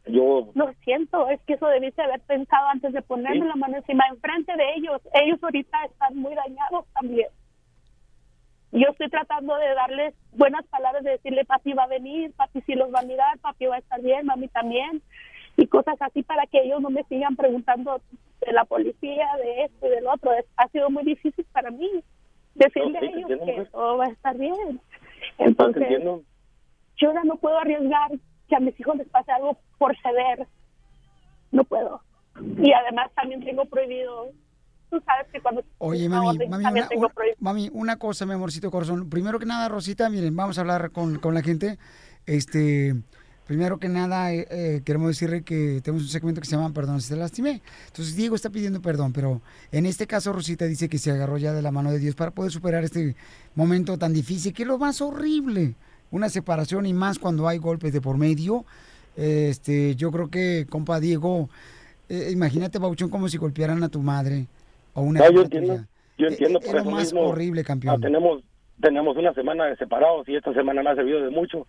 S18: Yo,
S17: lo siento, es que eso debiste haber pensado antes de ponerme
S18: Sí.
S17: la mano encima, enfrente de ellos. Ellos ahorita están muy dañados también. Yo estoy tratando de darles buenas palabras, de decirle, papi va a venir, papi sí los va a mirar, papi va a estar bien, mami también, y cosas así para que ellos no me sigan preguntando de la policía, de esto y del otro. Es- ha sido muy difícil para mí decirle
S18: No,
S17: a
S18: sí, te
S17: ellos
S18: entiendo,
S17: que
S18: mujer.
S17: todo va a estar bien. Entonces,
S18: entiendo.
S17: yo ya no puedo arriesgar que a mis hijos les pase algo por ceder. No puedo. Y además también tengo prohibido, tú sabes que cuando...
S3: Oye, mami, mami,
S17: también
S3: una,
S17: tengo
S3: una- mami, una cosa, mi amorcito corazón. Primero que nada, Rosita, miren, vamos a hablar con, con la gente. Este, primero que nada, eh, eh, queremos decirle que tenemos un segmento que se llama Perdón si te lastimé. Entonces, Diego está pidiendo perdón, pero en este caso, Rosita dice que se agarró ya de la mano de Dios para poder superar este momento tan difícil, que es lo más horrible. Una separación y más cuando hay golpes de por medio. Este, yo creo que, compa Diego, eh, imagínate, Bauchón, como si golpearan a tu madre o una
S18: No, yo entiendo, yo entiendo
S3: Es
S18: por
S3: lo
S18: eso
S3: más
S18: mismo.
S3: horrible, campeón.
S18: ah, tenemos, tenemos una semana de separados y esta semana me ha servido de mucho.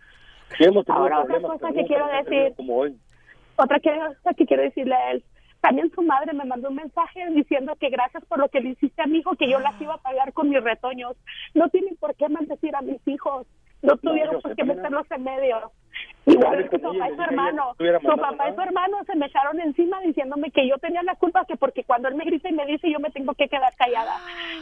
S18: Sí
S17: Ahora, otra cosa que quiero decir. Otra cosa que quiero decirle a él. También su madre me mandó un mensaje diciendo que gracias por lo que le hiciste a mi hijo, que yo las iba a pagar con mis retoños. No tienen por qué maldecir a mis hijos. No tuvieron
S18: yo
S17: por qué meterlos en medio. Igual que su papá
S18: y
S17: su hermano.
S18: "Ella estuviera
S17: Su papá y su hermano se me echaron encima diciéndome que yo tenía la culpa, que porque cuando él me grita y me dice yo me tengo que quedar callada.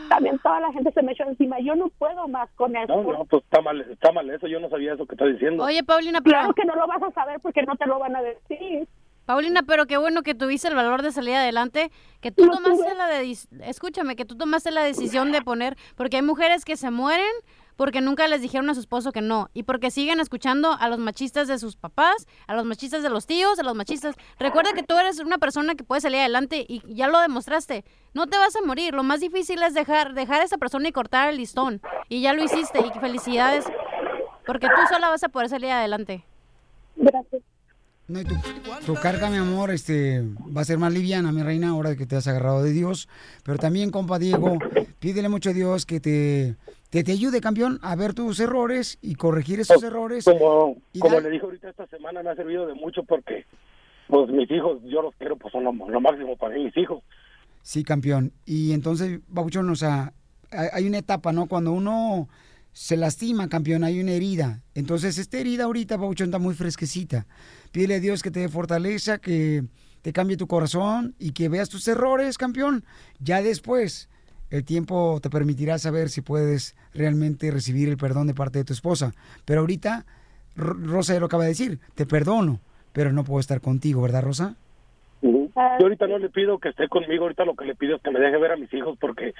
S17: También toda la gente se me echó encima. Yo no puedo más con eso.
S18: No, no, pues está mal, está mal eso, yo no sabía eso que estás diciendo.
S7: Oye, Paulina,
S17: Claro que no lo vas a saber porque no te lo van a decir.
S7: Paulina, pero qué bueno que tuviste el valor de salir adelante, que tú tomaste la de, escúchame, que tú tomaste la decisión de poner, porque hay mujeres que se mueren porque nunca les dijeron a su esposo que no y porque siguen escuchando a los machistas de sus papás, a los machistas de los tíos, a los machistas. Recuerda que tú eres una persona que puede salir adelante y ya lo demostraste. No te vas a morir. Lo más difícil es dejar dejar a esa persona y cortar el listón. Y ya lo hiciste y felicidades porque tú sola vas a poder salir adelante.
S17: Gracias.
S3: No, y tu, tu carga, mi amor, este, va a ser más liviana, mi reina, ahora que te has agarrado de Dios. Pero también, compa Diego, pídele mucho a Dios que te, que te ayude, campeón, a ver tus errores y corregir esos errores.
S18: Como,
S3: Y
S18: como le dije ahorita esta semana me ha servido de mucho porque pues mis hijos, yo los quiero, pues son lo, lo máximo para mí, mis hijos.
S3: Sí, campeón. Y entonces, Babuchón, o sea, hay, hay una etapa, ¿no? Cuando uno se lastima, campeón, hay una herida. Entonces, esta herida ahorita, Babuchón, está muy fresquecita. Pídele a Dios que te dé fortaleza, que te cambie tu corazón y que veas tus errores, campeón. Ya después, el tiempo te permitirá saber si puedes realmente recibir el perdón de parte de tu esposa. Pero ahorita, Ro- Rosa ya lo acaba de decir, te perdono, pero no puedo estar contigo, ¿verdad, Rosa?
S18: Yo ahorita no le pido que esté conmigo, ahorita lo que le pido es que me deje ver a mis hijos porque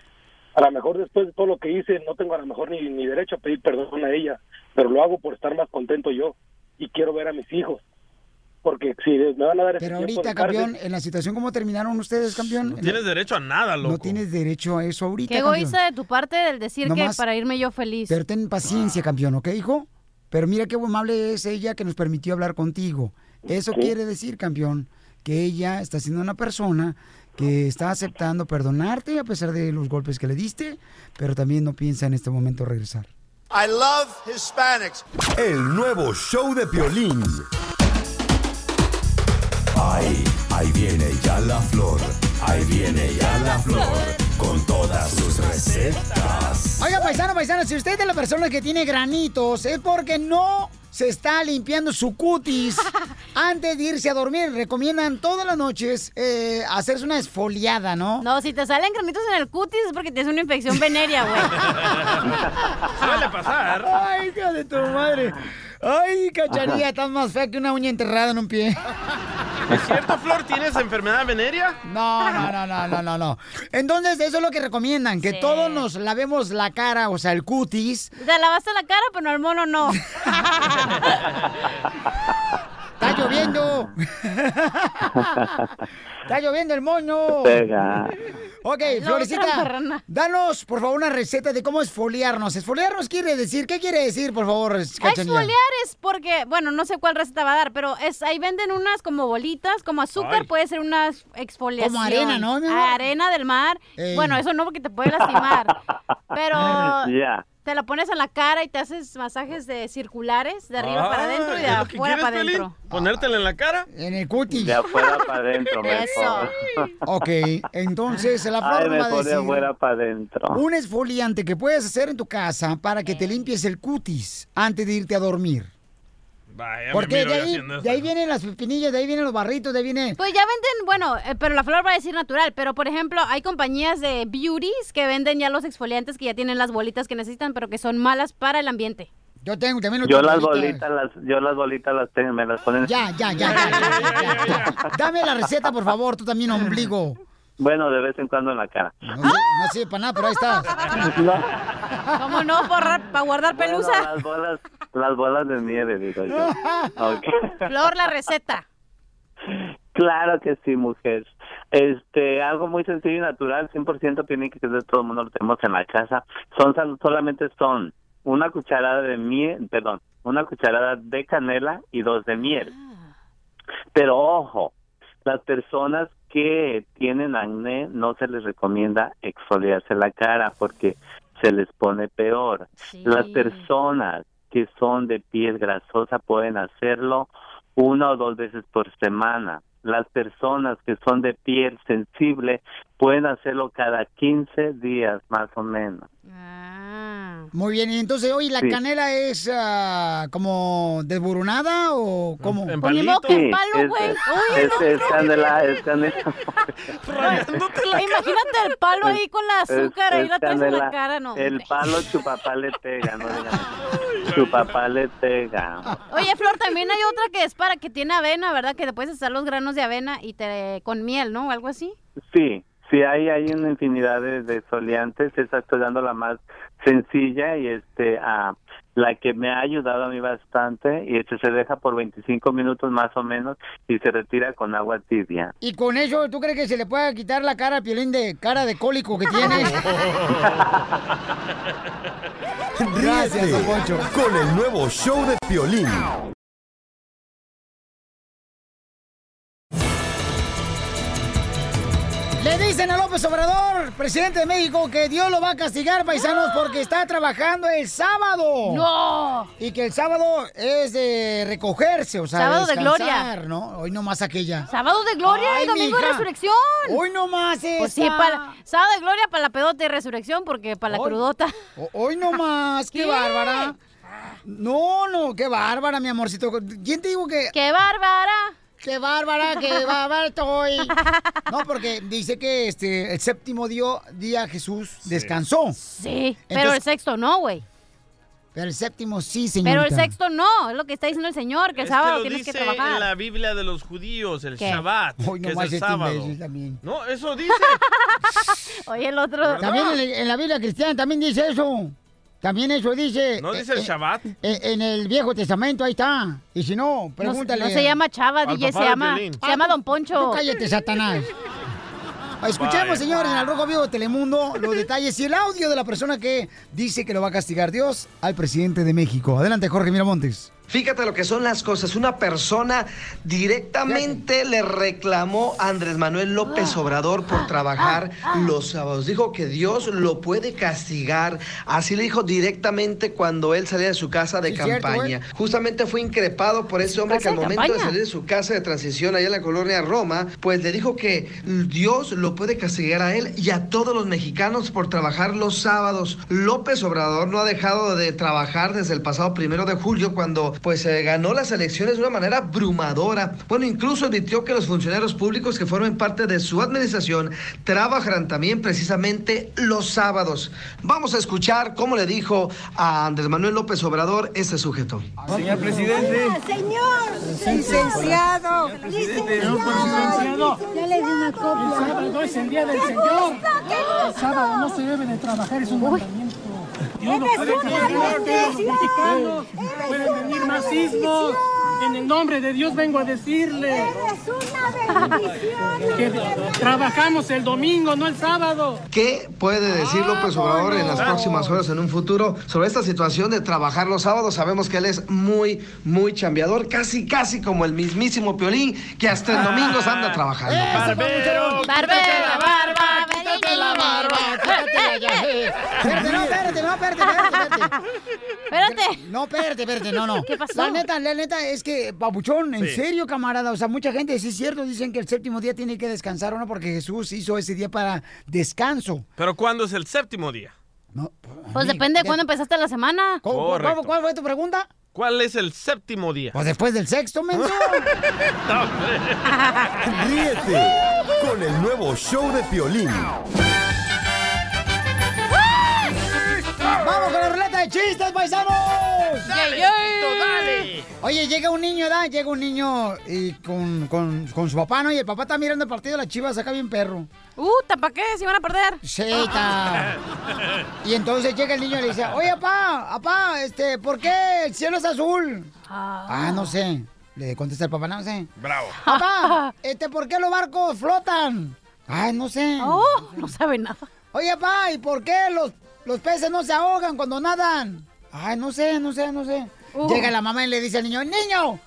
S18: a lo mejor después de todo lo que hice no tengo a lo mejor ni derecho a pedir perdón a ella, pero lo hago por estar más contento yo y quiero ver a mis hijos. Porque si me van a dar
S3: Pero ahorita, campeón, en la situación como terminaron ustedes, campeón.
S2: No tienes derecho a nada, loco.
S3: No tienes derecho a eso ahorita.
S7: Qué
S3: campeón.
S7: egoísta de tu parte del decir que para irme yo feliz.
S3: Pero ten paciencia, campeón, ¿ok, hijo? Pero mira qué amable es ella que nos permitió hablar contigo. Eso
S18: Sí.
S3: quiere decir, campeón, que ella está siendo una persona que está aceptando perdonarte a pesar de los golpes que le diste, pero también no piensa en este momento regresar.
S5: I love Hispanics. El nuevo show de Piolín.
S19: Ay, ahí viene ya la flor, ahí viene ya la flor, con todas sus recetas.
S3: Oiga, paisano, paisano, si usted es de la persona que tiene granitos, es porque no se está limpiando su cutis antes de irse a dormir. Recomiendan todas las noches eh, hacerse una esfoliada, ¿no?
S7: No, si te salen granitos en el cutis es porque tienes una infección venérea, güey.
S2: Suele pasar.
S3: Ay, hija de tu madre. Ay, cacharilla, estás más fea que una uña enterrada en un pie.
S2: ¿Es cierto, Flor? ¿Tienes enfermedad venérea?
S3: No, no, no, no, no, no, no. Entonces, eso es lo que recomiendan, que
S7: Sí.
S3: todos nos lavemos la cara, o sea, el cutis.
S7: Te lavaste la cara, pero al mono no.
S3: Está lloviendo. Está lloviendo el moño.
S20: Pega.
S3: Ok, Florecita, danos, por favor, una receta de cómo esfoliarnos. Esfoliarnos quiere decir, ¿qué quiere decir, por favor, Cachanilla?
S7: Exfoliar es porque, bueno, no sé cuál receta va a dar, pero es ahí venden unas como bolitas, como azúcar,
S3: Ay.
S7: puede ser una exfoliación.
S3: Como arena, ¿no, mi amor?
S7: Arena del mar.
S3: Ey.
S7: Bueno, eso no porque te puede lastimar. pero
S20: Ya.
S7: Te la pones en la cara y te haces masajes de circulares, de arriba para
S2: Ah,
S7: adentro y de
S2: ¿es lo que
S7: afuera para adentro.
S2: ¿Ponértela en la cara?
S3: En el cutis.
S20: De afuera para adentro, mejor.
S3: Ok, entonces la
S20: Ay,
S3: forma
S20: de
S3: decir
S20: afuera para adentro.
S3: un esfoliante que puedes hacer en tu casa para que te limpies el cutis antes de irte a dormir.
S2: Vaya,
S3: Porque de ahí, de ahí vienen las pepinillas, de ahí vienen los barritos, de ahí viene...
S7: Pues ya venden, bueno, eh, pero la flor va a decir natural, pero por ejemplo, hay compañías de beauties que venden ya los exfoliantes que ya tienen las bolitas que necesitan, pero que son malas para el ambiente.
S3: Yo tengo también
S20: Yo las bolitas, las, yo las bolitas las tengo, me las ponen.
S3: Ya, ya, ya, ya, ya, ya, ya. Dame la receta, por favor, tú también, ombligo.
S20: Bueno, de vez en cuando en la cara.
S3: No, no sirve para nada, pero ahí está.
S7: ¿Cómo no? Para guardar pelusa.
S20: Bueno, las bolas, las bolas de nieve, digo yo.
S7: Flor, la receta.
S20: Claro que sí, mujer. Este, algo muy sencillo y natural, 100% tiene que ser todo el mundo lo tenemos en la casa. Son solamente son una cucharada de miel, perdón, una cucharada de canela y dos de miel. Pero ojo, las personas que tienen acné no se les recomienda exfoliarse la cara porque se les pone peor. Las personas que son de piel grasosa pueden hacerlo una o dos veces por semana. Las personas que son de piel sensible pueden hacerlo cada 15 días más o menos.
S3: Muy bien, y entonces, oye, ¿la
S20: Sí.
S3: canela es ah, como desburunada o cómo?
S20: Sí, es- es, es canela, es canela.
S7: Imagínate el palo ahí con la azúcar,
S20: Es-
S7: ahí
S20: es
S7: la traes en la cara, no.
S20: El palo tu papá le pega, no digan eso. Tu papá le pega.
S7: Oye, Flor, también hay otra que es para que tiene avena, ¿verdad? Que te puedes echar los granos de avena y te con miel, ¿no? O algo así.
S20: Sí, sí, hay, hay una infinidad de, de exfoliantes. Esa estoy dando la más sencilla y este a la que me ha ayudado a mí bastante y este se deja por 25 minutos más o menos y se retira con agua tibia.
S3: Y con eso, ¿tú crees que se le pueda quitar la cara piolín de cara de cólico que tiene? Gracias, don
S5: con el nuevo show de Piolín.
S3: Le dicen a López Obrador, presidente de México, que Dios lo va a castigar, paisanos, porque está trabajando el sábado.
S7: ¡No!
S3: Y que el sábado es de recogerse, o sea,
S7: Sábado de gloria.
S3: ¿no? Hoy nomás aquella.
S7: Sábado de gloria
S3: Ay,
S7: y domingo de
S3: mija.
S7: resurrección.
S3: Hoy nomás
S7: Pues sí, para, sábado de gloria para la pedota y resurrección, porque para la
S3: Hoy-
S7: crudota.
S3: Hoy nomás, qué,
S7: ¿Qué?
S3: bárbara. No, no, qué bárbara, mi amorcito. ¿Quién te digo que...?
S7: ¡Qué bárbara!
S3: ¡Qué bárbara, qué bárbara estoy! No, porque dice que este el séptimo dio- día Jesús descansó.
S7: Sí, pero el sexto no, güey.
S3: Pero el séptimo sí, señorita.
S7: Pero el sexto no, es lo que está diciendo el Señor, que el
S2: Es
S7: sábado
S2: lo
S7: tienes que trabajar.
S2: en la Biblia de los judíos, el
S7: ¿Qué?
S2: Shabbat,
S3: Hoy
S2: que es el sábado.
S3: también.
S2: No, eso dice.
S7: Oye, el otro.
S3: También en la Biblia cristiana también dice eso. También eso dice.
S2: ¿No
S3: eh,
S2: dice el
S3: eh,
S2: Shabbat?
S3: eh, en el Viejo Testamento, ahí está. Y si no,
S7: No,
S3: pregúntale.
S7: no se llama Chava, DJ, se llama, se llama Don Poncho.
S3: Tú cállate, Satanás. Escuchemos,
S2: Vaya.
S3: señores, en el Rojo Vivo de Telemundo los detalles y el audio de la persona que dice que lo va a castigar Dios al presidente de México. Adelante, Jorge Miramontes.
S4: Fíjate lo que son las cosas. Una persona directamente le reclamó a Andrés Manuel López Obrador por trabajar los sábados. Dijo que Dios lo puede castigar. Así le dijo directamente cuando él salía de su casa de campaña. Justamente fue increpado por ese hombre que al momento de salir de su casa de transición allá en la colonia Roma, pues le dijo que Dios lo puede castigar a él y a todos los mexicanos por trabajar los sábados. López Obrador no ha dejado de trabajar desde el pasado primero de julio cuando pues eh, ganó las elecciones de una manera abrumadora. Bueno, incluso advirtió que los funcionarios públicos que formen parte de su administración trabajarán también precisamente los sábados. Vamos a escuchar cómo le dijo a Andrés Manuel López Obrador este sujeto.
S21: Señor presidente.
S22: Señor, licenciado, licenciado.
S8: Ya le di una copia. El sábado es el día del Señor. El sábado no se debe de trabajar, es un mandamiento. Dios no puede los mexicanos. Pueden venir más sismos. En el nombre de Dios vengo a decirle
S22: Eres una bendición.
S8: que trabajamos el domingo, no el sábado.
S4: ¿Qué puede decir López Obrador en las próximas horas, en un futuro, sobre esta situación de trabajar los sábados? Sabemos que él es muy, muy chambeador, casi, casi como el mismísimo Piolín, que hasta en domingos anda trabajando.
S2: Barbero,
S7: Barbero,
S2: la
S3: Espérate, no, espérate, no, espérate. No, espérate, espérate, no, no.
S7: ¿Qué pasó?
S3: La neta, la neta es que, Papuchón, en
S2: Sí.
S3: serio, camarada, o sea, mucha gente, sí es cierto, dicen que el séptimo día tiene que descansar, ¿o ¿no? Porque Jesús hizo ese día para descanso.
S2: Pero ¿cuándo es el séptimo día?
S7: Pues depende de cuándo empezaste la semana.
S3: ¿Cómo-
S2: Correcto.
S3: cómo- ¿Cuál fue tu pregunta?
S2: ¿Cuál es el séptimo día?
S3: Pues después del sexto, menso.
S5: Ríete con el nuevo show de Piolín.
S3: ¡Vamos con la ruleta de chistes, paisanos!
S2: Dale, chiquito, dale.
S3: Oye, llega un niño, ¿da? Llega un niño y con, con, con su papá, ¿no? Y el papá está mirando el partido de las chivas acá bien perro.
S7: Uh, ¿para qué? ¿Se van a perder?
S3: Sí, está. Y entonces llega el niño y le dice, oye, papá, papá, este, ¿por qué el cielo es azul? Ah, no sé. Le contesta el papá, no sé.
S2: Bravo.
S3: Papá, este, ¿por qué los barcos flotan? Ay, no sé.
S7: Oh, no sabe nada.
S3: Oye, papá, ¿y por qué los, los peces no se ahogan cuando nadan? Ay, no sé, no sé, no sé.
S7: Uh.
S3: Llega la mamá y le dice al niño, niño,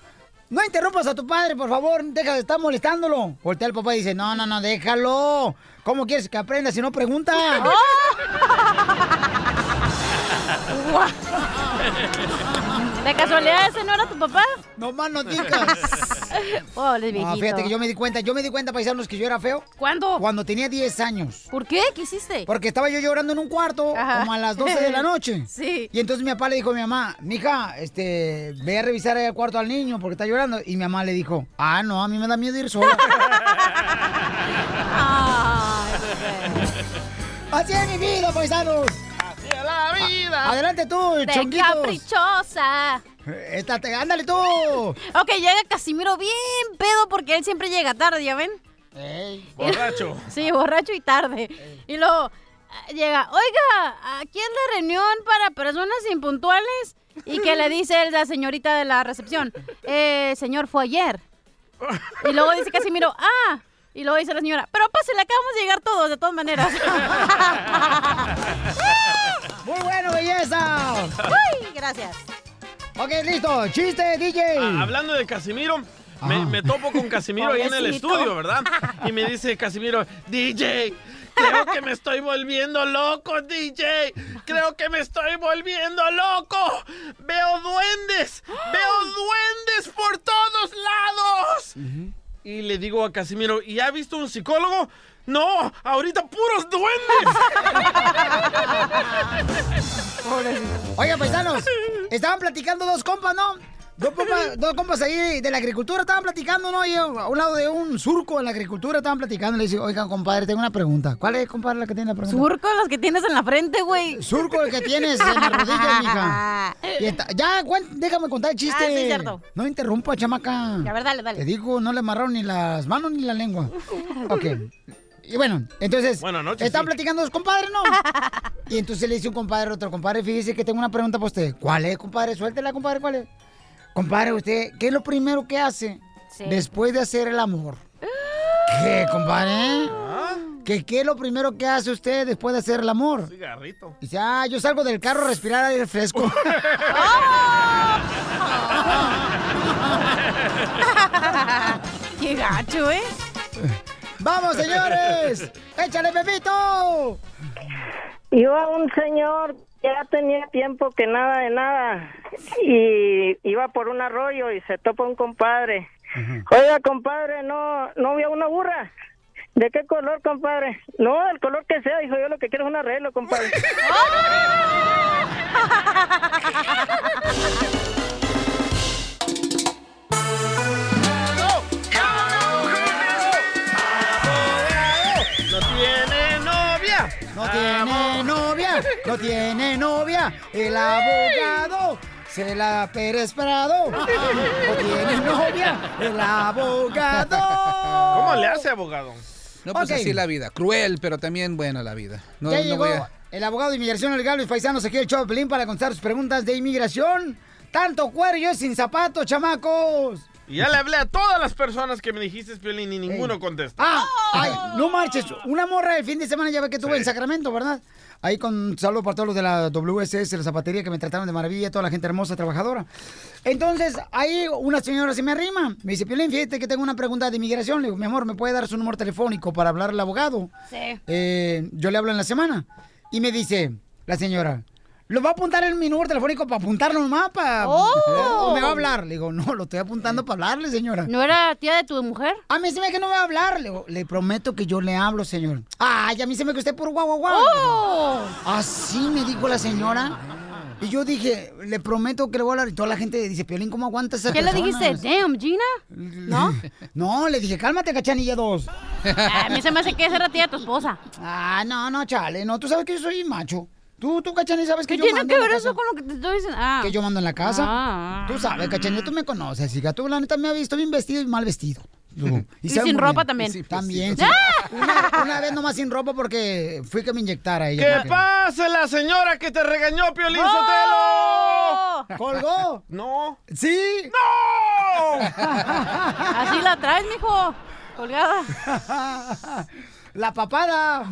S3: no interrumpas a tu padre, por favor, deja de estar molestándolo. Voltea el papá y dice, no, no, no, déjalo. ¿Cómo quieres que aprenda si no pregunta?
S7: ¿De casualidad ese no era tu papá?
S3: No más no digas.
S7: Pobre viejito.
S3: No, fíjate que yo me di cuenta, yo me di cuenta, paisanos, que yo era feo.
S7: ¿Cuándo?
S3: Cuando tenía 10 años.
S7: ¿Por qué? ¿Qué hiciste?
S3: Porque estaba yo llorando en un cuarto
S7: Ajá.
S3: como a las 12 de la noche.
S7: Sí.
S3: Y entonces mi papá le dijo a mi mamá, mija, este, ve a revisar el cuarto al niño porque está llorando. Y mi mamá le dijo, ah, no, a mí me da miedo ir sola. Así es mi vida, paisanos.
S2: La vida.
S3: Adelante tú,
S7: De
S3: chonquitos.
S7: caprichosa.
S3: Esta te- ándale tú.
S7: Ok, llega Casimiro bien pedo porque él siempre llega tarde, ¿ya ven?
S2: Borracho.
S7: Sí, borracho y tarde. Y luego ah, llega, oiga, aquí es la reunión para personas impuntuales. Y que le dice la señorita de la recepción, eh, señor, fue ayer. Y luego dice Casimiro, ah. Y luego dice la señora, pero pásale, acabamos de llegar todos, de todas maneras.
S3: Muy bueno, belleza.
S7: Uy, gracias.
S3: Ok, listo. Chiste, DJ.
S2: Ah, hablando de Casimiro, me,
S3: Ajá.
S2: me topo con Casimiro ahí en el estudio, ¿verdad? Y me dice Casimiro, DJ, creo que me estoy volviendo loco, DJ. Creo que me estoy volviendo loco. Veo duendes, veo duendes por todos lados. Y le digo a Casimiro, ¿y ha visto un psicólogo? No, ahorita puros duendes.
S3: Oiga, paisanos, estaban platicando dos compas, ¿no? Dos compas, dos compas ahí de la agricultura estaban platicando, ¿no? Y a un lado de un surco en la agricultura estaban platicando. Le dice, oigan, compadre, tengo una pregunta. ¿Cuál es, compadre, la que tiene la pregunta?
S7: Surco los que tienes en la frente, güey.
S3: Surco el que tienes en las rodillas, mija. Y está- ya, déjame contar el chiste.
S7: Ah, sí, cierto.
S3: No interrumpa, chamaca.
S7: A ver, dale, dale.
S3: Te digo, no le amarraron ni las manos ni la lengua. Ok. Y bueno, entonces,
S2: Buenas noches,
S3: están
S2: sí.
S3: platicando dos compadres, ¿no? Y entonces le dice un compadre a otro compadre, fíjese que tengo una pregunta para usted. ¿Cuál es, compadre? Suéltela, compadre, ¿cuál es? Compadre, usted, ¿qué es lo primero que hace
S7: Sí.
S3: después de hacer el amor? ¿Qué, compadre? ¿Qué, ¿Qué es lo primero que hace usted después de hacer el amor?
S2: Cigarrito.
S3: Dice, ah, yo salgo del carro a respirar aire fresco.
S7: Qué gacho, ¿eh?
S3: ¡Vamos, señores! ¡Échale, Pepito!
S23: Iba un señor que ya tenía tiempo que nada de nada y iba por un arroyo y se topa un compadre. Oiga, compadre, no no vio una burra. ¿De qué color, compadre? No, del color que sea, dijo yo, lo que quiero es un arreglo, compadre.
S2: No tiene novia,
S3: no tiene novia. El abogado se la Pérez Prado. No tiene novia, el abogado.
S2: ¿Cómo le hace, abogado?
S21: No, pues así la vida. Cruel, pero también buena la vida. No,
S3: ya
S21: no
S3: llegó
S21: voy a-
S3: el abogado de inmigración legal, Luis Paisanos, aquí el Pelín para contestar sus preguntas de inmigración. Tanto cuero y yo sin zapatos, chamacos.
S2: Y ya le hablé a todas las personas que me dijiste, Piolín, y ninguno contesta.
S3: Ah, ay, no marches. Una morra el fin de semana ya ve que tuve en Sacramento, ¿verdad? Ahí con saludo para todos los de la WSS, la zapatería, que me trataron de maravilla, toda la gente hermosa, trabajadora. Entonces, ahí una señora se me arrima. Me dice, Piolín, fíjate que tengo una pregunta de inmigración. Le digo, mi amor, ¿me puede dar su número telefónico para hablar al abogado?
S7: Sí.
S3: Eh, yo le hablo en la semana. Y me dice la señora, ¿lo va a apuntar en mi número telefónico para apuntarlo nomás? Para,
S7: Oh.
S3: ¿O me va a hablar? Le digo, no, lo estoy apuntando para hablarle, señora.
S7: ¿No era tía de tu mujer?
S3: A mí se me que no me va a hablar. Le, digo, le prometo que yo le hablo, señor. Ay, a mí se me que usted por guau, guau, guau.
S7: Oh.
S3: Así me dijo la señora. Y yo dije, le prometo que le voy a hablar. Y toda la gente dice, Piolín, ¿cómo aguanta esa
S7: ¿Qué le
S3: persona?"
S7: dijiste? Damn, Gina. ¿No?
S3: No, le dije, cálmate, cachanilla dos.
S7: A mí se me hace que esa era tía de tu esposa.
S3: Ah, no, no, chale. No, tú sabes que yo soy macho. Tú, tú, cachanilla, sabes que
S7: ¿Qué
S3: yo
S7: tiene
S3: mando
S7: que
S3: en la
S7: ver eso con lo que te estoy diciendo? Ah.
S3: Que yo mando en la casa.
S7: Ah.
S3: Tú sabes, cachanilla, tú me conoces, hija. Tú, la neta, me has visto bien vestido y mal vestido. Tú.
S7: Y sin ropa
S3: bien.
S7: también.
S3: Sí, también. sí.
S7: ¡Ah!
S3: Una, una vez nomás sin ropa porque fui que me inyectara ella.
S2: ¡Que pase la señora que te regañó, Piolín
S7: ¡Oh!
S2: Sotelo!
S3: ¿Colgó?
S2: No.
S3: Sí.
S2: ¡No!
S7: Así la traes, mijo. Colgada.
S3: La papada.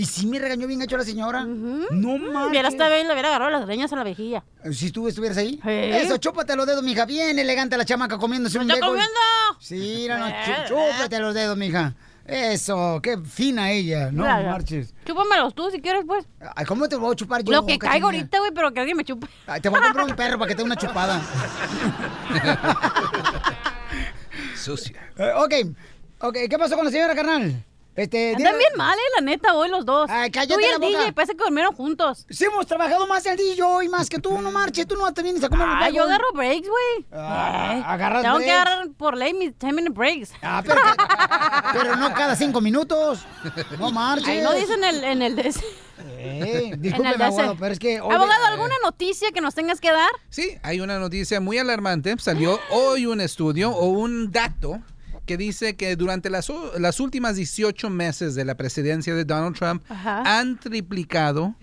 S3: ¿Y sí me regañó bien hecho la señora? No mames.
S7: Hubiera estado bien, le hubiera agarrado las greñas a la vejilla.
S3: Si tú estuvieras ahí.
S7: Sí.
S3: Eso, chúpate los dedos, mija. Bien elegante la chamaca comiéndose un
S7: ¡Está
S3: bacon.
S7: comiendo!
S3: Sí, no, no,
S7: Eh,
S3: chú- chúpate los dedos, mija. Eso, qué fina ella. No marches.
S7: Chúpamelos tú si quieres, pues.
S3: Ay, ¿Cómo te voy a chupar yo?
S7: Lo que caigo ahorita, güey, pero que alguien me chupe.
S3: Ay, te voy a comprar un perro para que te dé una chupada.
S21: Sucia.
S3: Eh, ok, ok, ¿qué pasó con la señora, carnal? Este,
S7: Andan bien mal, eh, la neta, hoy los dos.
S3: Ay, cállate
S7: Tú y
S3: la
S7: el
S3: boca.
S7: DJ, parece que durmieron juntos.
S3: Sí, hemos trabajado más el día y yo y más que tú, no marches, tú no te vienes a comer un
S7: Ah, yo
S3: bacon.
S7: agarro breaks, güey.
S3: Ah,
S7: Eh,
S3: agarras
S7: Tengo que
S3: breaks.
S7: agarrar por ley mis 10 minute breaks.
S3: Ah, pero, que- pero no cada cinco minutos. No marches.
S7: Ahí no dicen el, en el... des-
S3: Eh, discúlpeme, abogado, pero es que... hoy-
S7: Abogado, ¿alguna noticia que nos tengas que dar?
S21: Sí, hay una noticia muy alarmante. Salió hoy un estudio o un dato que dice que durante las, las últimas 18 meses de la presidencia de Donald Trump
S7: Ajá.
S21: han triplicado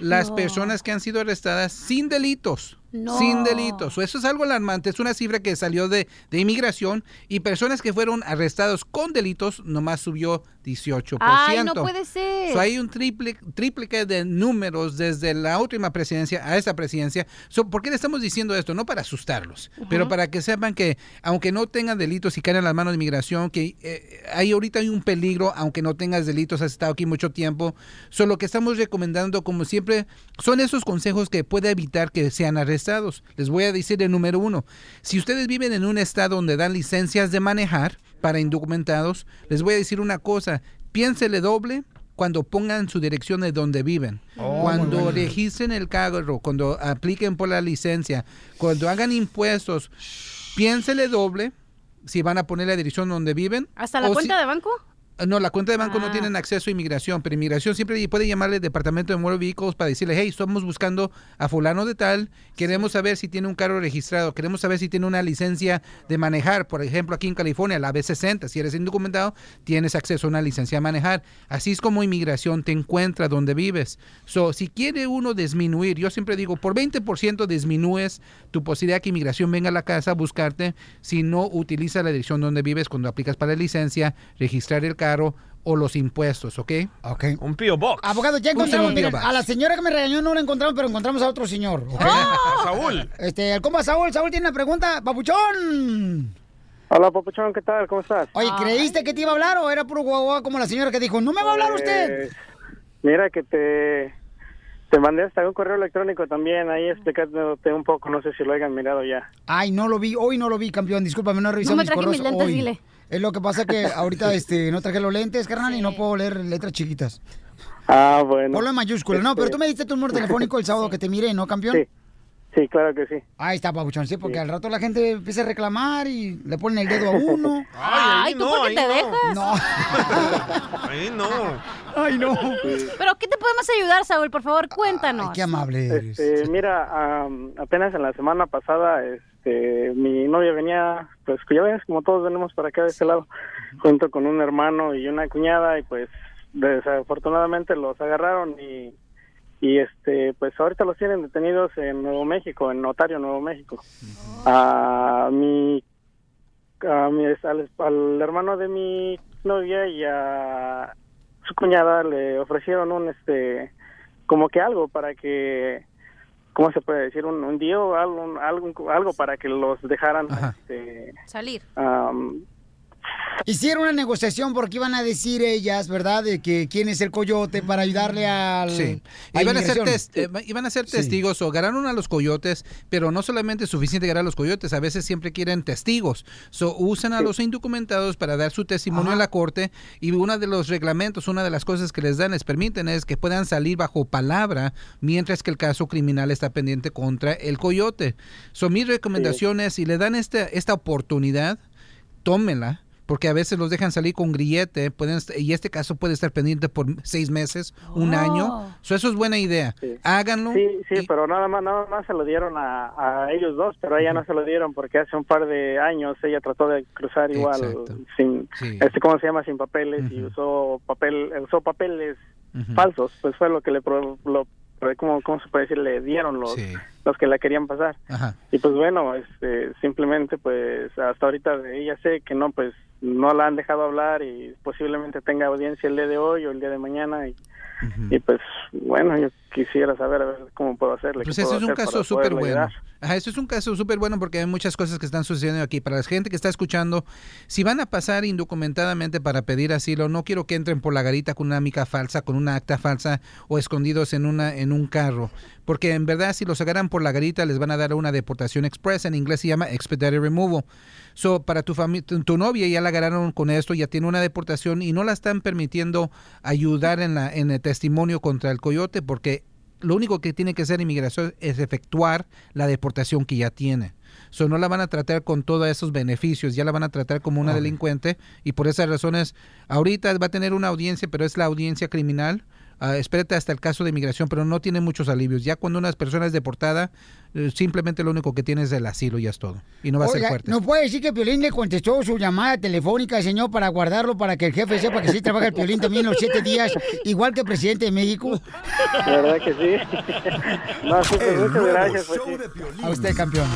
S21: las
S7: No.
S21: personas que han sido arrestadas sin delitos.
S7: No.
S21: Sin delitos. Eso es algo alarmante. Es una cifra que salió de, de inmigración y personas que fueron arrestados con delitos nomás subió 18%.
S7: Ay, no puede ser.
S21: So, hay un triple, triplique de números desde la última presidencia a esta presidencia. So, ¿Por qué le estamos diciendo esto? No para asustarlos, pero para que sepan que aunque no tengan delitos y caen en las manos de inmigración, que eh, hay ahorita hay un peligro, aunque no tengas delitos, has estado aquí mucho tiempo. So, lo que estamos recomendando, como siempre, son esos consejos que puede evitar que sean arrestados. Les voy a decir el número uno. Si ustedes viven en un estado donde dan licencias de manejar para indocumentados, les voy a decir una cosa. Piénsele doble cuando pongan su dirección de donde viven.
S3: Oh,
S21: cuando registren el carro, cuando apliquen por la licencia, cuando hagan impuestos, piénsele doble si van a poner la dirección donde viven.
S7: ¿Hasta la cuenta
S21: si-
S7: de banco?
S21: No, la cuenta de banco no
S7: Ah.
S21: tienen acceso a inmigración, pero inmigración siempre puede llamarle al departamento de motor vehicles para decirle, hey, estamos buscando a fulano de tal, queremos saber si tiene un carro registrado, queremos saber si tiene una licencia de manejar, por ejemplo, aquí en California, la B60, si eres indocumentado, tienes acceso a una licencia de manejar. Así es como inmigración te encuentra donde vives. So, si quiere uno disminuir, yo siempre digo, por 20% disminuyes tu posibilidad que inmigración venga a la casa a buscarte si no utiliza la dirección donde vives cuando aplicas para la licencia, registrar el carro o los impuestos, ¿ok?
S3: Ok.
S2: Un Pio Box.
S3: Abogado, ya encontramos,
S21: un
S3: miren, a la señora que me regañó no la encontramos, pero encontramos a otro señor. ¿ok?
S2: Saúl.
S3: Este, el compa Saúl, Saúl tiene una pregunta, papuchón.
S18: Hola, Papuchón, ¿qué tal? ¿Cómo estás?
S3: Oye, ¿creíste que te iba a hablar o era puro guagua como la señora que dijo, no me va a hablar usted?
S18: Pues, Mira que te, te mandé hasta un correo electrónico también, ahí explicándote un poco, no sé si lo hayan mirado ya.
S3: Ay, no lo vi, hoy no lo vi, campeón, discúlpame, no he revisado
S7: No me
S3: mis
S7: traje
S3: correos
S7: mis lentes,
S3: hoy.
S7: dile.
S3: Es lo que pasa que ahorita este, no traje los lentes, carnal, y no puedo leer letras chiquitas.
S18: Ah, bueno.
S3: Ponlo en mayúscula. No, pero tú me diste tu número telefónico el sábado que te miré, ¿no, campeón?
S18: Sí. Sí, claro que sí.
S3: Ahí está, papuchón, sí, porque al rato la gente empieza a reclamar y le ponen el dedo a uno.
S7: Ay, ¿tú por qué te dejas?
S3: No.
S2: Ahí no.
S3: Ay, no.
S7: ¿Pero qué te podemos ayudar, Saúl? Por favor, cuéntanos.
S3: Qué amable eres.
S18: Este, mira, am, apenas en la semana pasada, este, mi novia venía, pues ya ves, como todos venimos para acá de este lado, junto con un hermano y una cuñada, y pues desafortunadamente los agarraron y
S24: y este pues ahorita los tienen detenidos en Nuevo México en Notario Nuevo México. A mi a mi al, al hermano de mi novia y a su cuñada le ofrecieron un este como que algo para que cómo se puede decir un, un día o algo un- algo algo para que los dejaran este
S7: Salir.
S3: Hicieron una negociación porque iban a decir ellas, ¿verdad? De que quién es el coyote para ayudarle al.
S21: Sí.
S3: a
S21: Iban a, ser eh, iban a ser testigos o ganaron a los coyotes, pero no solamente es suficiente ganar a los coyotes, a veces siempre quieren testigos. So, usan a los indocumentados para dar su testimonio en la corte y uno de los reglamentos, una de las cosas que les dan, les permiten es que puedan salir bajo palabra mientras que el caso criminal está pendiente contra el coyote. So, mi recomendación es, si le dan este, esta oportunidad, tómela. Porque a veces los dejan salir con grillete, pueden, y este caso puede estar pendiente por seis meses, un
S24: Oh.
S21: año. So, eso es buena idea. Háganlo.
S24: Sí, sí, pero nada más, nada más se lo dieron a, a ellos dos, pero a ella no se lo dieron porque hace un par de años ella trató de cruzar igual
S21: Exacto.
S24: sin,
S21: Sí.
S24: este, ¿cómo se llama? Sin papeles y usó papel, usó papeles falsos, pues fue lo que le, pro- lo, ¿cómo, cómo se puede decir? Le dieron los, los que la querían pasar.
S21: Ajá.
S24: Y pues bueno, este, simplemente pues hasta ahorita ella sé que no, pues no la han dejado hablar y posiblemente tenga audiencia el día de hoy o el día de mañana y, y pues bueno, yo quisiera saber a ver cómo puedo hacerle.
S21: Pues
S24: puedo
S21: es un caso súper bueno. Ajá, eso es un caso súper bueno porque hay muchas cosas que están sucediendo aquí. Para la gente que está escuchando, si van a pasar indocumentadamente para pedir asilo, no quiero que entren por la garita con una mica falsa, con una acta falsa o escondidos en una en un carro, porque en verdad si los agarran por la garita les van a dar una deportación express, en inglés se llama expedited removal. So, para tu familia, tu, tu novia ya la agarraron con esto, ya tiene una deportación y no la están permitiendo ayudar en la en el testimonio contra el coyote porque lo único que tiene que hacer inmigración es efectuar la deportación que ya tiene. So, no la van a tratar con todos esos beneficios, ya la van a tratar como una delincuente y por esas razones ahorita va a tener una audiencia, pero es la audiencia criminal. Ah, espérate hasta el caso de inmigración, pero no tiene muchos alivios. Ya cuando una persona es deportada, eh, simplemente lo único que tiene es el asilo y ya es todo. Y no va a ser fuerte.
S3: ¿No puede decir que Piolín le contestó su llamada telefónica, señor, para guardarlo, para que el jefe sepa que sí trabaja el Piolín también los siete días, igual que el presidente de México?
S24: La verdad que sí. no, sí, pues, muchas gracias. pues, sí.
S3: A usted, campeón.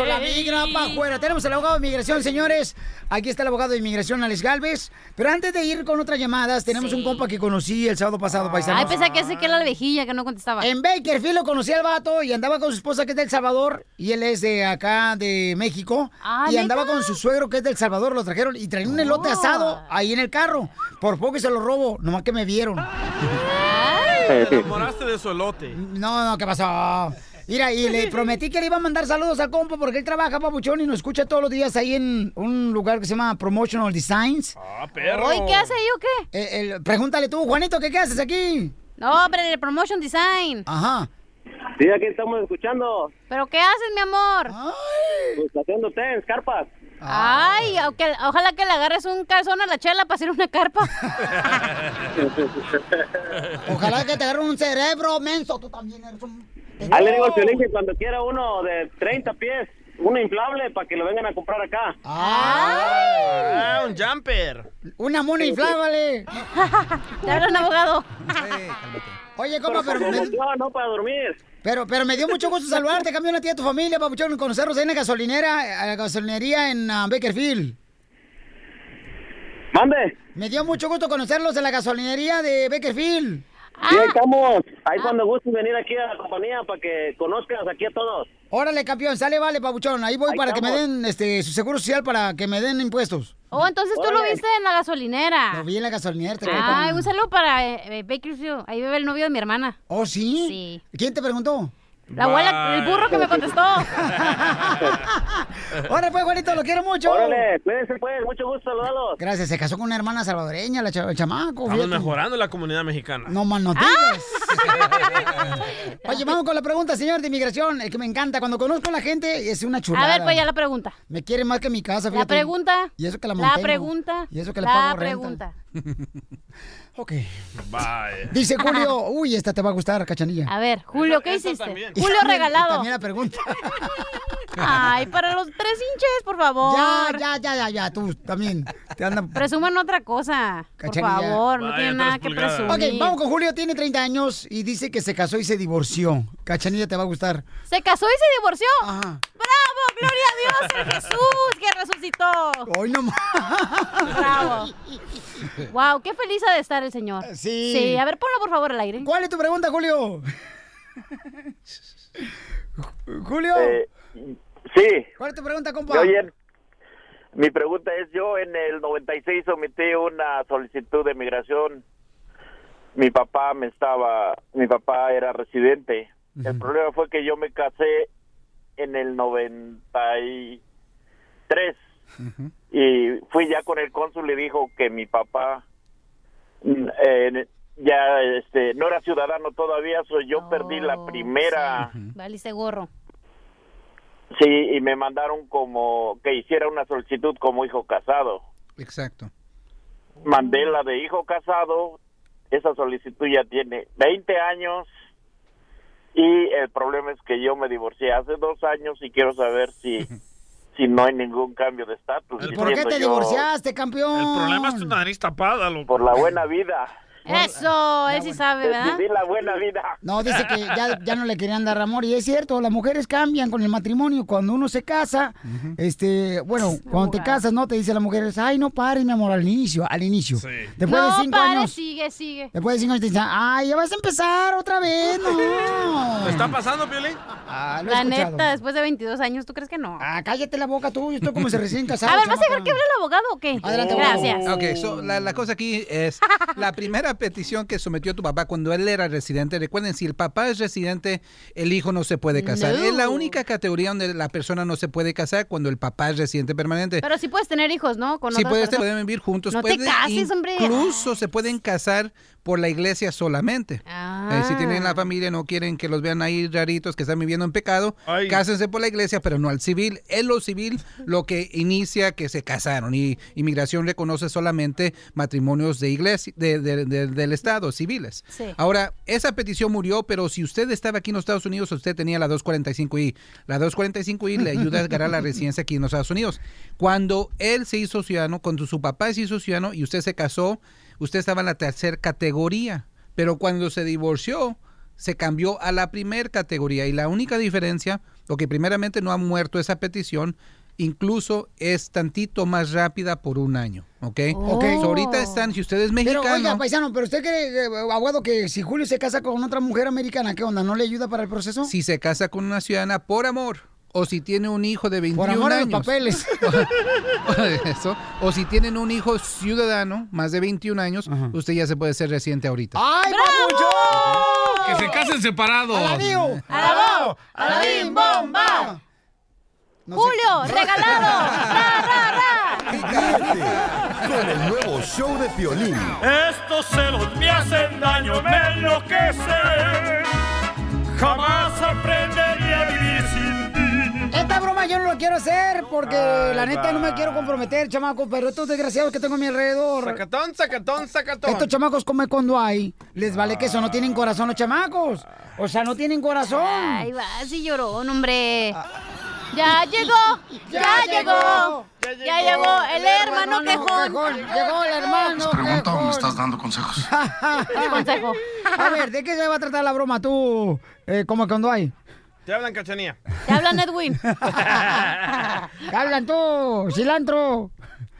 S3: Echó la migra para afuera. Tenemos al abogado de inmigración, señores. Aquí está el abogado de inmigración, Alex Galvez. Pero antes de ir con otras llamadas, tenemos un compa que conocí el sábado pasado, paisanos.
S7: Ay, pensé que ese que era la vejilla que no contestaba.
S3: En Bakerfield lo conocí al vato y andaba con su esposa que es de El Salvador y él es de acá de México.
S7: Ah,
S3: y andaba con su suegro que es de El Salvador, lo trajeron y traían un elote asado ahí en el carro. Por poco y se lo robo, nomás que me vieron.
S2: Te enamoraste de su elote.
S3: No, no, ¿qué pasó? Mira, y le prometí que le iba a mandar saludos al compa porque él trabaja, papuchón, y nos escucha todos los días ahí en un lugar que se llama Promotional Designs.
S2: Ah, perro.
S7: Oye, ¿qué hace ahí o qué?
S3: Eh, el- pregúntale tú, Juanito, ¿qué, qué haces aquí?
S7: No, hombre, el Promotion Design.
S3: Ajá.
S25: Sí, aquí estamos escuchando.
S7: ¿Pero qué haces, mi amor?
S25: Pues haciendo carpas.
S7: Ay, aunque- ojalá que le agarres un calzón a la chela para hacer una carpa.
S3: Ojalá que te agarre un cerebro, menso. Tú también eres un...
S25: Ahí le digo al Piolín que cuando quiera uno de 30 pies, uno inflable para que lo vengan a comprar acá.
S2: Ah, un jumper.
S3: Una mona inflable.
S7: Te un abogado.
S3: Oye, compa, pero...
S25: Como
S3: me-
S25: emoción, no para dormir.
S3: Pero, pero me dio mucho gusto saludarte, campeón, a ti y a tu familia, papuchón, conocerlos ahí en la gasolinera, a la gasolinería en ah, Bakerfield.
S25: Mande.
S3: Me dio mucho gusto conocerlos en la gasolinería de Bakerfield.
S25: Sí, ahí estamos. Ahí cuando gustes venir aquí a la compañía para que conozcas aquí a todos.
S3: Órale, campeón, sale, vale, papuchón. Ahí voy
S25: Ahí
S3: para que me den este, su seguro social, para que me den impuestos.
S7: Oh, entonces tú lo viste en la gasolinera.
S3: Lo vi en la gasolinera. te
S7: Ay,
S3: cuento.
S7: un saludo para eh, eh, Bakersfield. Ahí vive el novio de mi hermana.
S3: ¿Oh, sí?
S7: Sí.
S3: ¿Quién te preguntó?
S7: La abuela, el burro que me contestó.
S3: Órale, pues, Juanito, lo quiero mucho.
S25: Órale, cuídense pues, mucho gusto saludarlos.
S3: Gracias, se casó con una hermana salvadoreña, la cha- el chamaco.
S2: Estamos
S3: fíjate.
S2: mejorando la comunidad mexicana.
S3: No más no digas. Oye, vamos con la pregunta, señor de inmigración. El que me encanta. Cuando conozco a la gente, es una chulada.
S7: A ver, pues ya la pregunta.
S3: Me quiere más que mi casa,
S7: La
S3: fíjate.
S7: pregunta.
S3: Y eso que la
S7: La
S3: mantengo.
S7: pregunta.
S3: Y eso que le
S7: La
S3: pago renta. Ok.
S2: Bye.
S3: Dice Julio, uy, esta te va a gustar, cachanilla.
S7: A ver, Julio, ¿qué hiciste? Julio regalado.
S3: También la pregunta.
S7: Ay, para los tres hinches, por favor.
S3: Ya, ya, ya, ya, ya, tú también. Te andan...
S7: Presuman otra cosa. Por
S3: Cachanilla.
S7: favor, no tiene nada que presumir.
S3: Ok, vamos con Julio, tiene 30 años y dice que se casó y se divorció. Cachanilla te va a gustar.
S7: ¿Se casó y se divorció? ¡Bravo! ¡Gloria a Dios! ¡El Jesús que resucitó!
S3: Hoy no
S7: ¡Bravo! ¡Wow! ¡Qué feliz ha de estar el señor!
S3: Sí.
S7: Sí, a ver, ponlo por favor al aire.
S3: ¿Cuál es tu pregunta, Julio? Julio.
S26: Eh, sí.
S3: ¿Cuál es tu pregunta, compa?
S26: ¿Me oyen? Mi pregunta es, yo en el 96 sometí una solicitud de migración. Mi papá me estaba, mi papá era residente. El problema fue que yo me casé en el 93 y fui ya con el cónsul y dijo que mi papá eh, ya este no era ciudadano todavía, so yo perdí la primera
S7: Valiste gorro.
S26: Sí, y me mandaron como que hiciera una solicitud como hijo casado.
S21: Exacto.
S26: Mandé la de hijo casado, esa solicitud ya tiene 20 años y el problema es que yo me divorcié hace dos años y quiero saber si si no hay ningún cambio de estatus.
S3: ¿Por qué te
S26: yo
S3: divorciaste, campeón?
S2: El problema es tu nariz tapada, loco.
S26: Por la buena vida.
S7: Eso, él sí sabe, ¿verdad?
S26: Viví la buena vida.
S3: No, dice que ya, ya no le querían dar amor. Y es cierto, las mujeres cambian con el matrimonio. Cuando uno se casa, este, bueno, cuando te casas, ¿no? Te dice la mujer, ay, no pares, mi amor, al inicio, al inicio. Después
S7: no,
S3: de cinco
S7: pare,
S3: años.
S7: sigue, sigue.
S3: Después de cinco años te dicen, ay, ya vas a empezar otra vez, no.
S2: ¿Te está pasando, Piolín?
S3: Ah, lo
S7: La
S3: escuchado.
S7: neta, después de 22 años, ¿tú crees que no?
S3: Ah, cállate la boca tú, yo estoy como se recién casado.
S7: A ver, ¿vas a dejar que hable el abogado o qué?
S3: Adelante,
S7: Gracias.
S21: Ok, so, la, la cosa aquí es la primera petición que sometió tu papá cuando él era residente. Recuerden, si el papá es residente, el hijo no se puede casar.
S7: No.
S21: Es la única categoría donde la persona no se puede casar cuando el papá es residente permanente.
S7: Pero sí puedes tener hijos, ¿no? Con
S21: Sí, puedes,
S7: personas.
S21: pueden vivir juntos.
S7: No te
S21: pueden-
S7: cases, hombre.
S21: Incluso se pueden casar por la iglesia solamente.
S7: Ah.
S21: Eh, si tienen la familia, no quieren que los vean ahí raritos, que están viviendo en pecado, cásense por la iglesia, pero no al civil. En lo civil, lo que inicia que se casaron. Y inmigración reconoce solamente matrimonios de iglesia, de- de- de- del Estado, civiles.
S27: Sí.
S21: Ahora, esa petición murió, pero si usted estaba aquí en los Estados Unidos, usted tenía la 245I. La 245I le ayuda a ganar la residencia aquí en los Estados Unidos. Cuando él se hizo ciudadano, cuando su papá se hizo ciudadano y usted se casó, usted estaba en la tercera categoría. Pero cuando se divorció, se cambió a la primer categoría. Y la única diferencia, lo que primeramente no ha muerto esa petición, incluso es tantito más rápida por un año. ¿Ok?
S3: Ok.
S21: So, ahorita están, si usted es
S3: Pero
S21: mexicano.
S3: oiga, paisano, pero usted cree, eh, abogado, que si Julio se casa con otra mujer americana, ¿qué onda? ¿No le ayuda para el proceso?
S21: si se casa con una ciudadana por amor o si tiene un hijo de 21
S3: amor a los
S21: años.
S3: papeles.
S21: Eso. O si tienen un hijo ciudadano, más de 21 años, usted ya se puede ser residente ahorita.
S3: ¡Ay, papucho!
S2: Que se casen separados.
S3: ¡Alabío!
S7: ¡Alabó!
S3: ¡Alabín, bomba!
S7: ¡Julio, regalado! ¡Ra, ra, ra!
S5: Con el nuevo show de Piolín.
S22: Estos celos me hacen daño, me enloquecen. Jamás aprendería a vivir sin ti.
S3: Esta broma yo no lo quiero hacer porque la neta no me quiero comprometer, chamaco, pero estos desgraciados que tengo a mi alrededor.
S2: Sacatón, sacatón, sacatón.
S3: Estos chamacos come cuando hay. Les vale que eso, no tienen corazón los chamacos. O sea, no tienen corazón.
S7: Ay, va, sí lloró, hombre. Ya llegó, ya,
S3: Ya
S7: llegó,
S3: llegó.
S7: ya llegó el hermano quejón.
S3: Llegó el hermano quejón.
S28: dando consejos?
S7: ¿Qué consejo?
S3: A ver, ¿de qué se va a tratar la broma tú? Eh, como cuando hay.
S2: Te hablan, cachanía.
S7: Te hablan, Edwin.
S3: ¿Qué hablan tú? Cilantro.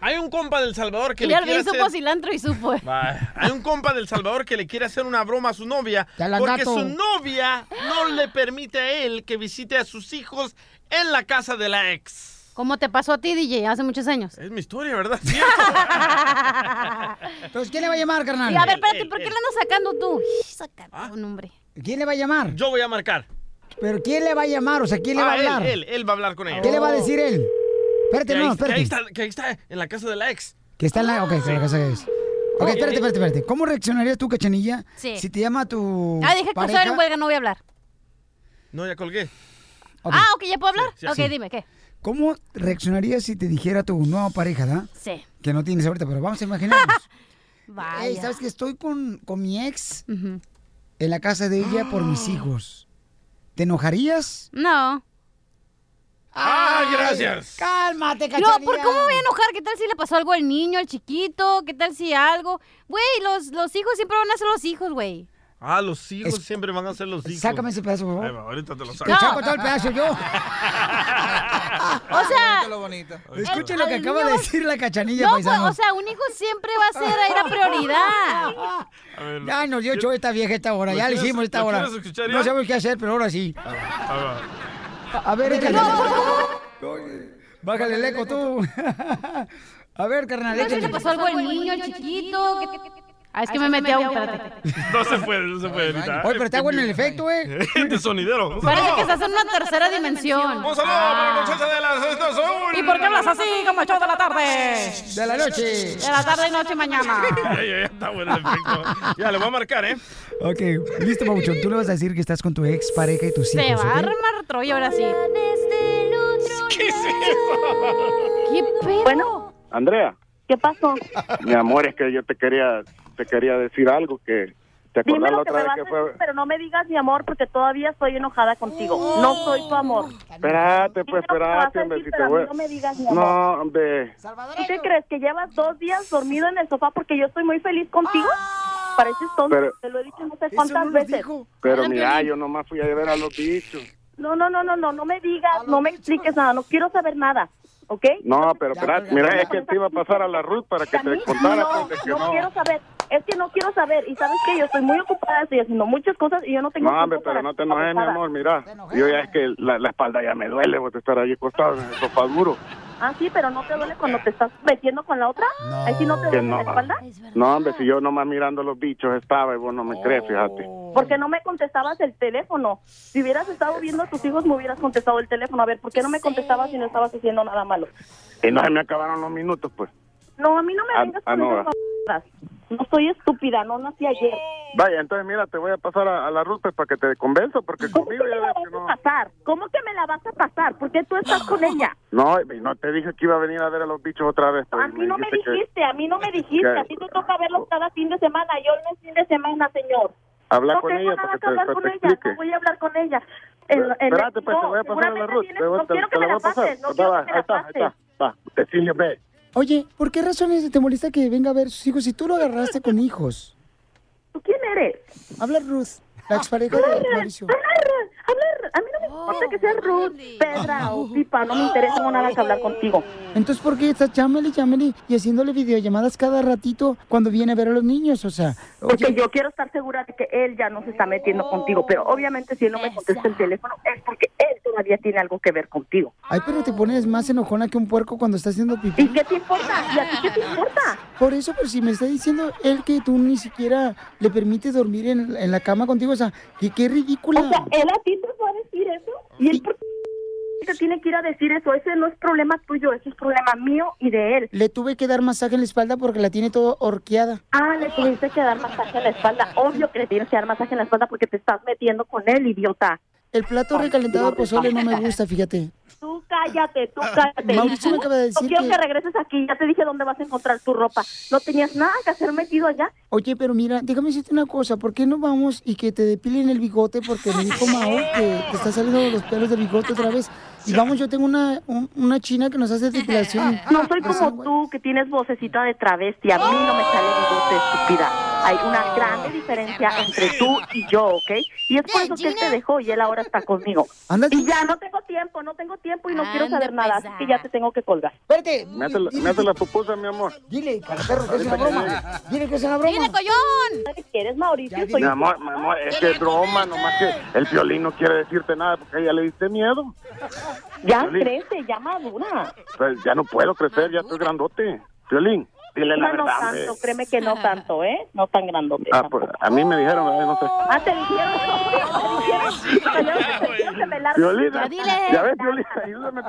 S2: Hay un compa del Salvador que
S7: Y
S2: le quiere
S7: bien
S2: hacer...
S7: supo cilantro y supo.
S2: Hay un compa del Salvador que le quiere hacer una broma a su novia porque
S3: gato.
S2: su novia no le permite a él que visite a sus hijos en la casa de la ex.
S7: ¿Cómo te pasó a ti, DJ, hace muchos años?
S2: Es mi historia, ¿verdad?
S3: Entonces, ¿quién le va a llamar, carnal?
S7: Y a ver, espérate, ¿por qué le andas sacando tú? Sacando un hombre.
S3: ¿Quién le va a llamar?
S2: Yo voy a marcar.
S3: ¿Pero quién le va a llamar? O sea, ¿quién le
S2: Ah,
S3: va a hablar?
S2: Él, él va a hablar con ella.
S3: ¿Qué le va a decir él? Espérate,
S2: Que
S3: no,
S2: ahí, que ahí
S3: espérate.
S2: está, que ahí está, en la casa de la ex.
S3: Que está en la... Ok, que la casa es. Ok, espérate, espérate, espérate. ¿Cómo reaccionarías tú, cachanilla?
S7: Sí.
S3: Si te llama tu
S7: Ah, dije que estaba en huelga, no voy a hablar.
S2: No, ya colgué.
S7: Ah, ok, ¿ya puedo hablar?
S3: Sí, sí,
S7: ok,
S3: sí.
S7: dime, ¿qué?
S3: ¿Cómo reaccionarías si te dijera tu nueva pareja, da?
S7: Sí.
S3: Que no tienes ahorita, pero vamos a imaginarnos. Ey, ¿sabes que Estoy con, con mi ex en la casa de ella por mis hijos. ¿Te enojarías?
S7: No.
S2: ¡Ah, gracias!
S3: Cálmate,
S7: No,
S3: cachanilla.
S7: ¿por cómo me voy a enojar? ¿Qué tal si le pasó algo al niño, al chiquito? ¿Qué tal si algo? Güey, los, los hijos siempre van a ser los hijos, güey.
S2: Ah, los hijos siempre van a ser los hijos.
S3: Sácame ese pedazo, por favor.
S2: Va, ahorita te lo
S3: Te
S2: saco.
S3: saco todo el pedazo yo.
S7: O sea,
S3: Escuchen lo que acaba de decir la cachanilla,
S7: no, pues, o sea, un hijo siempre va a ser ahí la prioridad.
S3: Ya nos dio show esta vieja esta hora,
S2: ¿Lo
S3: ya le hicimos esta
S2: lo
S3: hora. No sabemos qué hacer, pero ahora sí.
S2: Ahí va.
S3: A ver, échale. Bájale el eco tú. A ver, carnal,
S7: ¿Qué tal si
S3: échale.
S7: le pasó algo al niño, al chiquito? ¿Qué- Ah, es que me metí a un... espérate.
S2: No se puede, no se puede ahorita.
S3: Oye, pero está bueno el efecto, eh.
S2: De sonidero.
S7: Parece que estás en una tercera dimensión.
S2: Un saludo para la muchacha de las Estos son.
S7: ¿Y por qué hablas así como el show de la tarde?
S3: De la noche.
S7: De la tarde y noche y mañana.
S2: Ya, ya, ya está bueno el efecto. Ya, le voy a marcar, ¿eh?
S3: Ok, listo, Pabuchón. Tú le vas a decir que estás con tu ex pareja y tus
S7: Se
S3: hijos,
S7: va a armar Troya ahora sí.
S2: ¿Qué es eso?
S7: ¿Qué pedo?
S27: Bueno,
S25: Andrea,
S27: ¿qué pasó?
S25: mi amor, es que yo te quería te quería decir algo que te acordás la
S27: lo que
S25: otra
S27: me
S25: vez que
S27: decir,
S25: fue
S27: pero no me digas mi amor porque todavía estoy enojada contigo. No soy tu amor.
S25: Espérate, pues
S27: que me
S25: espérate, hombre,
S27: decir,
S25: si te voy
S27: no me digas mi amor.
S25: No, hombre.
S27: ¿Tú qué crees? ¿Que llevas dos días dormido en el sofá porque yo estoy muy feliz contigo? Pareces tonto,
S25: Pero-
S27: te lo he dicho no sé cuántas veces.
S25: Pero mira, yo nomás fui a ver a los bichos.
S27: No, no, no, no, no, no me digas, no me expliques nada, no quiero saber nada, ¿ok?
S25: No, pero espérate, mira, es que te iba a pasar a la Ruth para que te contara
S27: No,
S25: que
S27: no
S25: no.
S27: quiero saber, es que no quiero saber, y sabes que yo estoy muy ocupada, estoy haciendo muchas cosas y yo no tengo
S25: No, hombre, pero
S27: para
S25: no te enojes, mi amor, mira. Yo ya es que la, la espalda ya me duele, vos estar ahí acostado en el sofá duro.
S27: Ah, sí, pero no te duele cuando te estás metiendo con la otra. Ahí sí no te duele
S25: no.
S27: la espalda.
S25: No, hombre, si yo nomás mirando los bichos estaba y vos no me crees, fíjate.
S27: Porque no me contestabas el teléfono. Si hubieras estado viendo a tus hijos, me hubieras contestado el teléfono. A ver, ¿por qué no me contestabas si no estabas haciendo nada malo?
S25: Y no se me acabaron los minutos, pues.
S27: No, a mí no me
S25: Ah,
S27: vengas
S25: ah,
S27: con esas mamadas. No soy estúpida, no nací ayer.
S25: Vaya, entonces mira, te voy a pasar a, a la Ruth pues, para que te convenzo, porque
S27: ¿Cómo
S25: conmigo
S27: que
S25: ya
S27: me la
S25: ves
S27: vas
S25: que no.
S27: a pasar? ¿Cómo que me la vas a pasar? ¿Por qué tú estás con ella?
S25: No, no te dije que iba a venir a ver a los bichos otra vez. pues,
S27: A mí no me
S25: dijiste que-
S27: a mí no me dijiste. A ti te toca verlos cada fin de semana. Yo no es fin de semana, señor.
S25: Habla
S27: no
S25: con
S27: tengo
S25: ella
S27: nada
S25: para
S27: que
S25: te,
S27: hablar
S25: para
S27: con
S25: te
S27: ella. No voy a hablar con ella. En- en-
S25: Espérate, pues
S27: no,
S25: te voy a pasar a la Ruth.
S27: vienes-
S25: Te,
S27: no
S25: te-
S27: quiero
S25: te
S27: que me
S25: la
S27: la
S25: a
S27: pases. No quiero que me
S25: ahí
S27: la
S25: está, ahí
S27: pases.
S25: está. Va, Cecilio, ve.
S3: Oye, ¿por qué razones te molesta que venga a ver sus hijos si tú lo agarraste con hijos?
S27: ¿Tú quién eres?
S3: Habla Ruth, la expareja de Mauricio.
S27: Hablar, hablar. A mí no me importa que seas Ruth, Pedra o Pipa. No me interesa nada que hablar contigo.
S3: Entonces, ¿por qué estás llámale, llámale y haciéndole videollamadas cada ratito cuando viene a ver a los niños? O sea,
S27: Porque yo quiero estar segura de que él ya no se está metiendo contigo. Pero obviamente si él no me contesta el teléfono es porque él todavía tiene algo que ver contigo.
S3: ay, pero te pones más enojona que un puerco cuando está haciendo pipí.
S27: ¿Y qué te importa? ¿Y a ti qué te importa?
S3: Por eso, pero si me está diciendo él que tú ni siquiera le permites dormir en, en la cama contigo, sea, que qué ridícula.
S27: O sea, él a ti te va a decir eso. ¿Y él por qué te tiene que ir a decir eso? Ese no es problema tuyo, ese es problema mío y de él.
S3: Le tuve que dar masaje en la espalda porque la tiene todo horqueada.
S27: Ah, le tuviste que dar masaje en la espalda. Obvio que le tienes que dar masaje en la espalda porque te estás metiendo con él, idiota.
S3: El plato recalentado de pozole no me gusta, fíjate.
S27: Tú cállate, tú cállate.
S3: Mauricio me acaba de decir
S27: No quiero
S3: que-
S27: que... regreses aquí. Ya te dije dónde vas a encontrar tu ropa. No tenías nada que hacer metido allá.
S3: Oye, pero mira, déjame decirte una cosa, ¿por qué no vamos y que te depilen el bigote? Porque me dijo Mao que te está saliendo los pelos del bigote otra vez. Y vamos, yo tengo una, un- una china que nos hace depilación.
S27: No soy como tú, que tienes vocecita de travesti. A mí no me sale bigote, estúpida. Hay una grande diferencia entre tú y yo, ¿ok? Y es por eso que él te dejó y él ahora está conmigo. Y ya no tengo tiempo, no tengo tiempo y no quiero saber nada, así que ya te tengo que colgar.
S3: Espérate.
S25: Métele, métele la pupusa, mi amor.
S3: Dile, perro, que es una broma. Dile que es una broma.
S27: ¡Dile, collón! ¿Quieres, Mauricio? Soy
S25: Mi amor, mi amor, es que es broma, nomás que el violín no quiere decirte nada porque a ella le diste miedo.
S27: Ya
S25: Piolín.
S27: crece, ya madura.
S25: Pues ya no puedo crecer, ya estoy grandote. Violín, dile la
S27: No, no
S25: verdad.
S27: tanto,
S25: hombre.
S27: créeme que no tanto, ¿eh? No tan grandote.
S25: Ah, pues a mí me dijeron, ¿verdad? no sé.
S27: Ah, te dijeron, te dijeron.
S25: Violín,
S27: Ya dile.
S25: ya ves, Violín, ayúdame.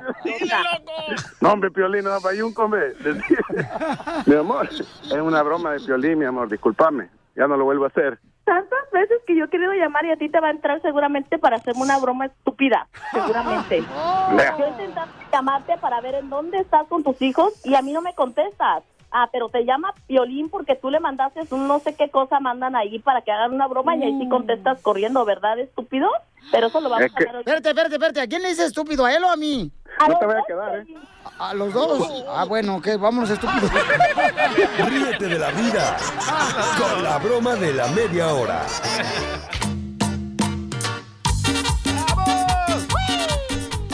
S25: No, hombre, Piolín, no, bayunco, hombre. Mi amor, es una broma de Piolín, mi amor, discúlpame. Ya no lo vuelvo a hacer.
S27: Tantas veces que yo he querido llamar y a ti te va a entrar seguramente para hacerme una broma estúpida. Seguramente. Yo he intentado llamarte para ver en dónde estás con tus hijos y a mí no me contestas. Ah, pero te llama Piolín porque tú le mandaste un no sé qué cosa mandan ahí para que hagan una broma y ahí sí contestas corriendo, ¿verdad, estúpido? Pero eso lo vamos
S3: Es que-
S27: a hacer hoy.
S3: Espérate, espérate, espérate. ¿A quién le dice estúpido? ¿A él o a mí?
S27: No te
S3: voy a quedar, ¿eh? A los dos. Ah, bueno, ok, vámonos estúpidos.
S5: Ríete de la vida con la broma de la media hora.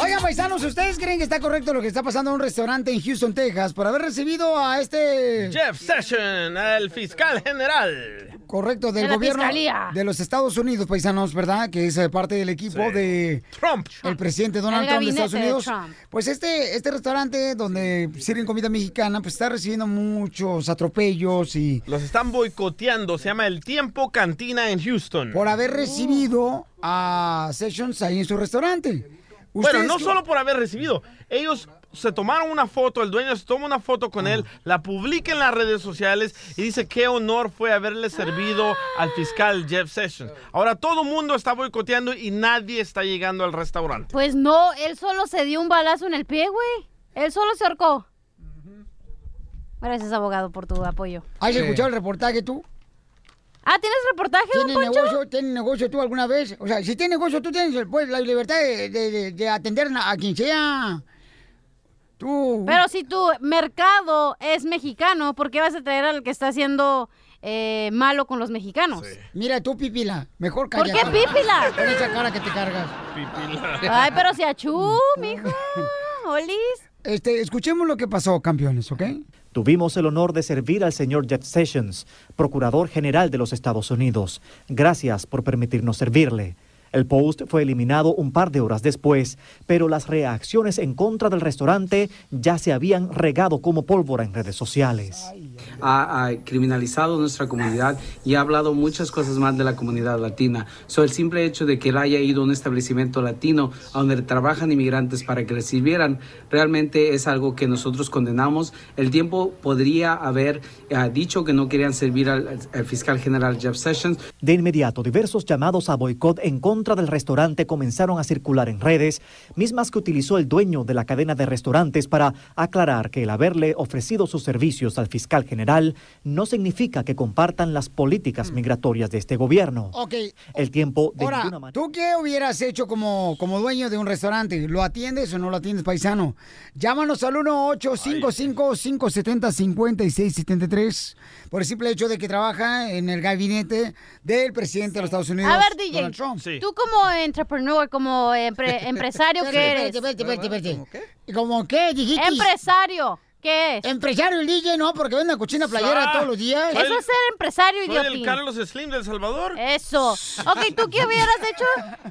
S3: Oigan, paisanos, ¿ustedes creen que está correcto lo que está pasando en un restaurante en Houston, Texas, por haber recibido a este...
S2: Jeff Session, el fiscal general.
S3: Correcto, del
S2: De
S3: gobierno
S2: fiscalía.
S3: de los Estados Unidos, paisanos, ¿verdad? Que es eh, parte del equipo
S2: Sí.
S3: de
S2: Trump.
S3: el presidente Donald
S2: El
S3: Trump de Estados
S2: de
S3: Unidos.
S2: Trump.
S3: Pues este, este restaurante donde sirven comida mexicana, pues está recibiendo muchos atropellos y
S2: Los están boicoteando. Se llama El Tiempo Cantina en Houston.
S3: por haber recibido a Sessions ahí en su restaurante.
S2: Bueno,
S3: ¿Ustedes
S2: no
S3: qué-
S2: solo por haber recibido. Ellos se tomaron una foto, el dueño se toma una foto con él, la publica en las redes sociales y dice qué honor fue haberle servido al fiscal Jeff Sessions. Ahora todo el mundo está boicoteando y nadie está llegando al restaurante.
S7: Pues no, él solo se dio un balazo en el pie, güey. Él solo se ahorcó. Gracias, abogado, por tu apoyo.
S3: ¿Has escuchado el reportaje tú?
S7: Ah, ¿tienes reportaje, don
S3: ¿Tienes
S7: Poncho?
S3: negocio, ¿Tienes negocio tú alguna vez? O sea, si tienes negocio, tú tienes pues, la libertad de, de- de- de atender a quien sea. Tú.
S7: Pero si tu mercado es mexicano, ¿por qué vas a traer al que está haciendo eh, malo con los mexicanos?
S3: Mira, tú, Pipila, mejor
S7: ¿Por
S3: cállate.
S7: qué Pípila?
S3: Con esa cara que te cargas.
S7: Ay, pero si achú, mijo. Olis.
S3: Este, escuchemos lo que pasó, campeones, ¿ok?
S29: Tuvimos el honor de servir al señor Jeff Sessions, Procurador General de los Estados Unidos. Gracias por permitirnos servirle. El post fue eliminado un par de horas después, pero las reacciones en contra del restaurante ya se habían regado como pólvora en redes sociales.
S30: ha, ha criminalizado nuestra comunidad y ha hablado muchas cosas más de la comunidad latina. So, el simple hecho de que él haya ido a un establecimiento latino a donde trabajan inmigrantes para que les sirvieran, realmente es algo que nosotros condenamos. El tiempo podría haber eh, dicho que no querían servir al, al fiscal general Jeff Sessions,
S29: De inmediato, diversos llamados a boicot en contra del restaurante comenzaron a circular en redes, mismas que utilizó el dueño de la cadena de restaurantes para aclarar que el haberle ofrecido sus servicios al fiscal general no significa que compartan las políticas migratorias de este gobierno.
S3: Ok.
S29: El tiempo de
S3: Ahora,
S29: ninguna manera.
S3: ¿tú qué hubieras hecho como, como dueño de un restaurante? ¿Lo atiendes o no lo atiendes, paisano? Llámanos al 1-855-570-5673 por el simple hecho de que trabaja en el gabinete del presidente de los Estados Unidos.
S7: A ver, DJ,
S3: Trump.
S7: tú como entrepreneur, como empre- empresario, ¿qué
S3: Espérate,
S7: eres?
S3: espérate, espérate. ¿Cómo qué, dijiste?
S7: Empresario, ¿qué es?
S3: Empresario el DJ, ¿no? Porque vende cochina playera
S2: Ah,
S3: todos los días.
S7: Eso es ser empresario,
S2: Soy el. Carlos Slim del Salvador.
S7: Eso. Ok, ¿tú qué hubieras hecho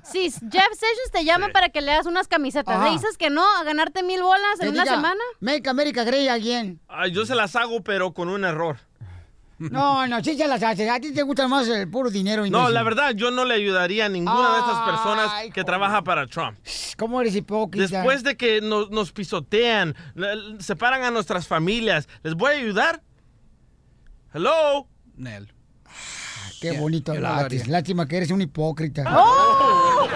S7: si Jeff Sessions te llama para que le das unas camisetas?
S3: Ajá.
S7: ¿Le dices que no a ganarte mil bolas en
S3: Que
S7: una
S3: diga,
S7: semana?
S3: Make America Great Again.
S2: Ay, yo se las hago, pero con un error.
S3: No, no, sí se las haces. A ti te gusta más el puro dinero.
S2: No, la verdad, yo no le ayudaría a ninguna de estas personas que trabaja para Trump.
S3: ¿Cómo eres hipócrita?
S2: Después de que nos, nos pisotean, le- separan a nuestras familias, ¿les voy a ayudar? Hello.
S21: Nel.
S3: Qué bonito hablaste. Lástima que eres un hipócrita.
S7: ¡Oh!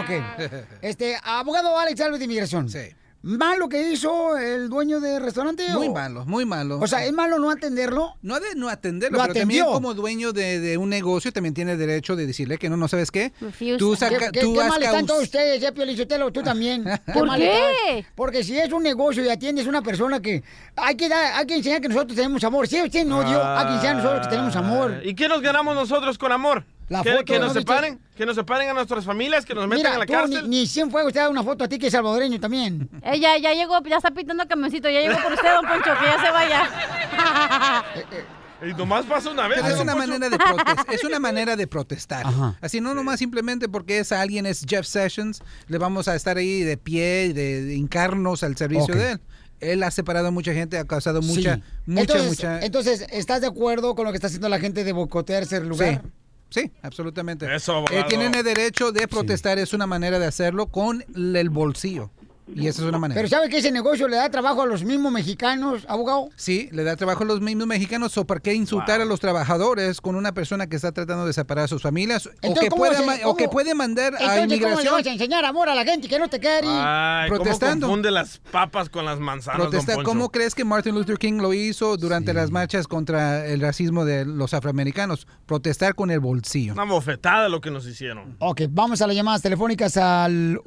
S3: Ok. Este, abogado Alex Alves de Inmigración. Sí. ¿Malo que hizo el dueño del restaurante?
S21: Muy
S3: o-
S21: malo, muy malo.
S3: O sea, ¿es malo no atenderlo?
S21: No de no atenderlo,
S3: Lo
S21: pero también como dueño de, de un negocio también tiene derecho de decirle que no, no sabes qué.
S7: Refuse.
S21: Tú,
S3: ¿Qué,
S21: saca,
S3: qué-
S21: tú
S3: qué
S21: has
S3: mal están todos ustedes, ya Piolichotelo, tú también?
S7: ¿Por qué?
S3: Porque si es un negocio y atiendes a una persona que hay que dar, hay que enseñar que nosotros tenemos amor. Si usted no odio, hay que enseñar nosotros que tenemos amor.
S2: ¿Y qué nos ganamos nosotros con amor?
S3: La
S2: ¿Que,
S3: foto,
S2: que nos separen? ¿Que nos separen a nuestras familias? ¿Que nos metan
S3: Mira,
S2: a la
S3: tú
S2: cárcel?
S3: ni, ni 100 fuegos te da una foto a ti que es salvadoreño también.
S7: Ella ya llegó, ya está pitando camioncito, ya llegó por usted, don Poncho, que ya se vaya.
S2: Y nomás pasa una vez.
S21: Pero es una manera de protestar. Es una manera de protestar. Así no nomás simplemente porque es alguien es Jeff Sessions, le vamos a estar ahí de pie, de, de hincarnos al servicio de él. Él ha separado a mucha gente, ha causado mucha,
S3: Sí.
S21: mucha,
S3: entonces,
S21: mucha.
S3: Entonces, ¿estás de acuerdo con lo que está haciendo la gente de boicotearse el lugar?
S21: Sí, sí, absolutamente.
S2: Eso,
S21: Eh, tienen el derecho de protestar, es una manera de hacerlo con el bolsillo. Y esa es una manera.
S3: Pero ¿sabe que ese negocio le da trabajo a los mismos mexicanos, abogado?
S21: Sí, le da trabajo a los mismos mexicanos. ¿O por qué insultar a los trabajadores con una persona que está tratando de separar a sus familias? O
S3: Entonces,
S21: que,
S3: ¿cómo
S21: puede,
S3: se-
S21: ma- o que
S3: cómo-
S21: puede mandar a
S3: Entonces, ¿cómo le
S21: inmigración.
S3: vas a enseñar amor a la gente que no te quiere?
S2: Ay, ¿cómo
S21: Protestando.
S2: confunde las papas con las manzanas, don
S21: Protesta-
S2: Poncho?
S21: ¿Cómo crees que Martin Luther King lo hizo durante las marchas contra el racismo de los afroamericanos? Protestar con el bolsillo.
S2: Una bofetada lo que nos hicieron.
S3: Ok, vamos a las llamadas telefónicas al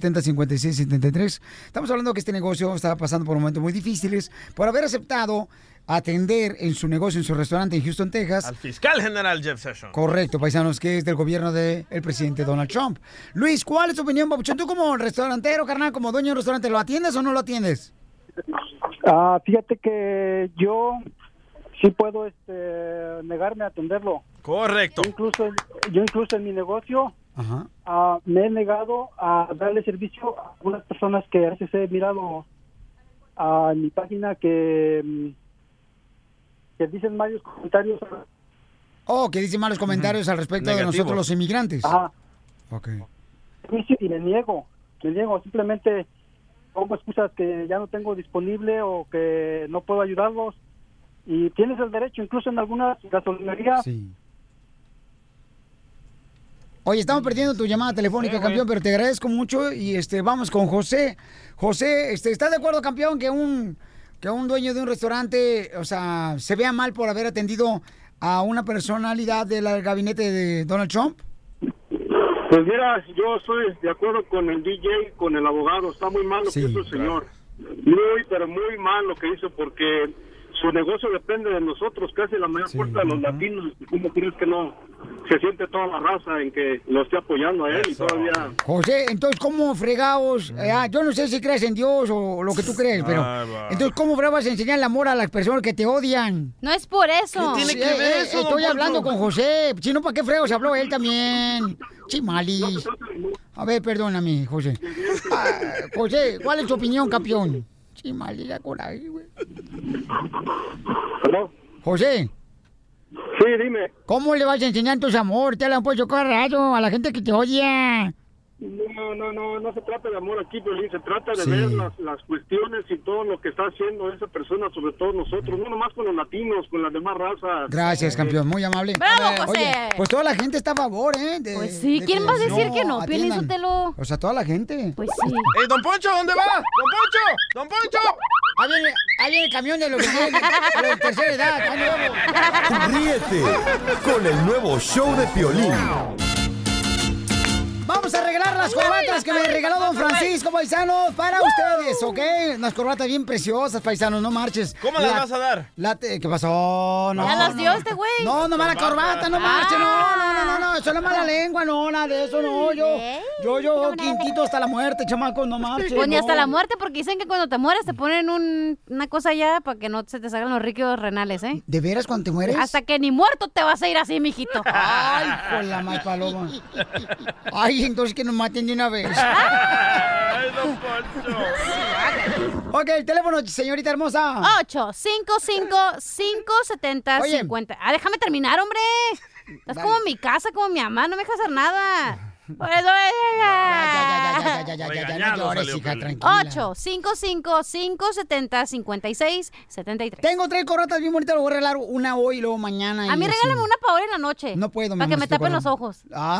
S3: 1855-570-5673. Estamos hablando que este negocio está pasando por momentos muy difíciles por haber aceptado atender en su negocio, en su restaurante en Houston, Texas.
S2: Al fiscal general Jeff Sessions.
S3: Correcto, paisanos, que es del gobierno del presidente Donald Trump. Luis, ¿cuál es tu opinión, Papuchón? Tú como restaurantero, carnal, como dueño de un restaurante, ¿lo atiendes o no lo atiendes?
S31: Ah, fíjate que yo sí puedo este, negarme a atenderlo.
S2: Correcto.
S31: Yo incluso, yo incluso en mi negocio
S3: Ajá.
S31: Ah, me he negado a darle servicio a algunas personas que a veces he mirado a mi página que, mm, que dicen varios comentarios.
S3: Oh, que dice malos comentarios al respecto de nosotros los inmigrantes.
S31: Ajá.
S3: Ok.
S31: y me niego, me niego, simplemente pongo excusas que ya no tengo disponible o que no puedo ayudarlos y tienes el derecho, incluso en algunas gasolinerías.
S3: Oye, estamos perdiendo tu llamada telefónica, campeón, pero te agradezco mucho y este vamos con José. José, este, ¿estás de acuerdo, campeón, que un que un dueño de un restaurante, o sea, se vea mal por haber atendido a una personalidad del gabinete de Donald Trump?
S16: Pues mira, yo estoy de acuerdo con el DJ, con el abogado. Está muy mal lo
S3: Sí,
S16: que hizo el señor. Muy, pero muy mal lo que hizo porque su negocio depende de nosotros, casi la mayor parte de los latinos. ¿Cómo crees que no se siente toda la raza en que lo esté apoyando a él y todavía...
S3: José, entonces, ¿cómo fregados? eh, ah, yo no sé si crees en Dios o lo que tú crees, pero...
S2: Ay.
S3: Entonces, ¿cómo fregados enseñar el amor a las personas que te odian?
S7: No es por eso.
S3: Sí, eh, eh, Estoy hablando con José. Si no, ¿para qué fregados habló él también? Chimalis. A ver, perdóname, José. Ah, José, ¿cuál es tu opinión, campeón? Chimalis, da coraje, güey. José.
S16: Sí, dime.
S3: ¿Cómo le vas a enseñar tus amor? Te lo han puesto cada rato a la gente que te odia.
S16: No, no, no, no se trata de amor aquí, Piolín, se trata de
S3: Sí.
S16: ver las, las cuestiones y todo lo que está haciendo esa persona, sobre todo nosotros, no nomás con los latinos, con las demás razas.
S3: Gracias, campeón, muy amable.
S7: ¡Bravo, José!
S3: Oye, pues toda la gente está a favor, ¿eh? de-
S7: Pues sí,
S3: de
S7: ¿quién va a decir que no? Piolín. Sotelo.
S3: O sea, toda la gente.
S7: Pues sí.
S2: ¡Ey, don Poncho, ¿dónde va? ¡Don Poncho! ¡Don Poncho!
S3: Ahí viene, ahí viene el camión de los, de los de tercera edad. ahí.
S5: Ríete con el nuevo show de Piolín.
S3: Vamos a regalar las corbatas que me regaló don Francisco, paisanos, para ustedes, ¿ok? Unas corbatas bien preciosas, paisanos, no marches.
S2: ¿Cómo las vas a dar?
S3: la te- ¿Qué pasó? No,
S7: Ya las dio este güey.
S3: No, no la corbata, no marches, no, no, no, no, no, eso no es mala lengua, no, nada de eso, no, yo, yo, yo, quintito hasta la muerte, chamacos, no marches.
S7: Pues ni hasta
S3: no.
S7: la muerte, porque dicen que cuando te mueres te ponen un- una cosa allá para que no se te salgan los ricos renales, ¿eh?
S3: ¿De veras cuando te mueres?
S7: Hasta que ni muerto te vas a ir así, mijito.
S3: Ay, con la mal paloma. Ay, entonces que nos maten de una vez.
S2: ¡Ay, don Poncho!
S3: Ok, el teléfono, señorita hermosa.
S7: 855-570-50.
S3: Oye.
S7: Ah, déjame terminar, hombre. Estás como en mi casa, como mi mamá, no me dejas hacer nada. Por eso,
S3: Ya, ya, ya, ya, ya, ya, no llores, hija, tranquila.
S7: 855-570-5673.
S3: Tengo tres corbatas bien bonitas, lo voy a regalar una hoy y luego mañana.
S7: A mí regálame una para ahora en la noche.
S3: No puedo,
S7: Para que me tapen los ojos.
S3: ¡Ay!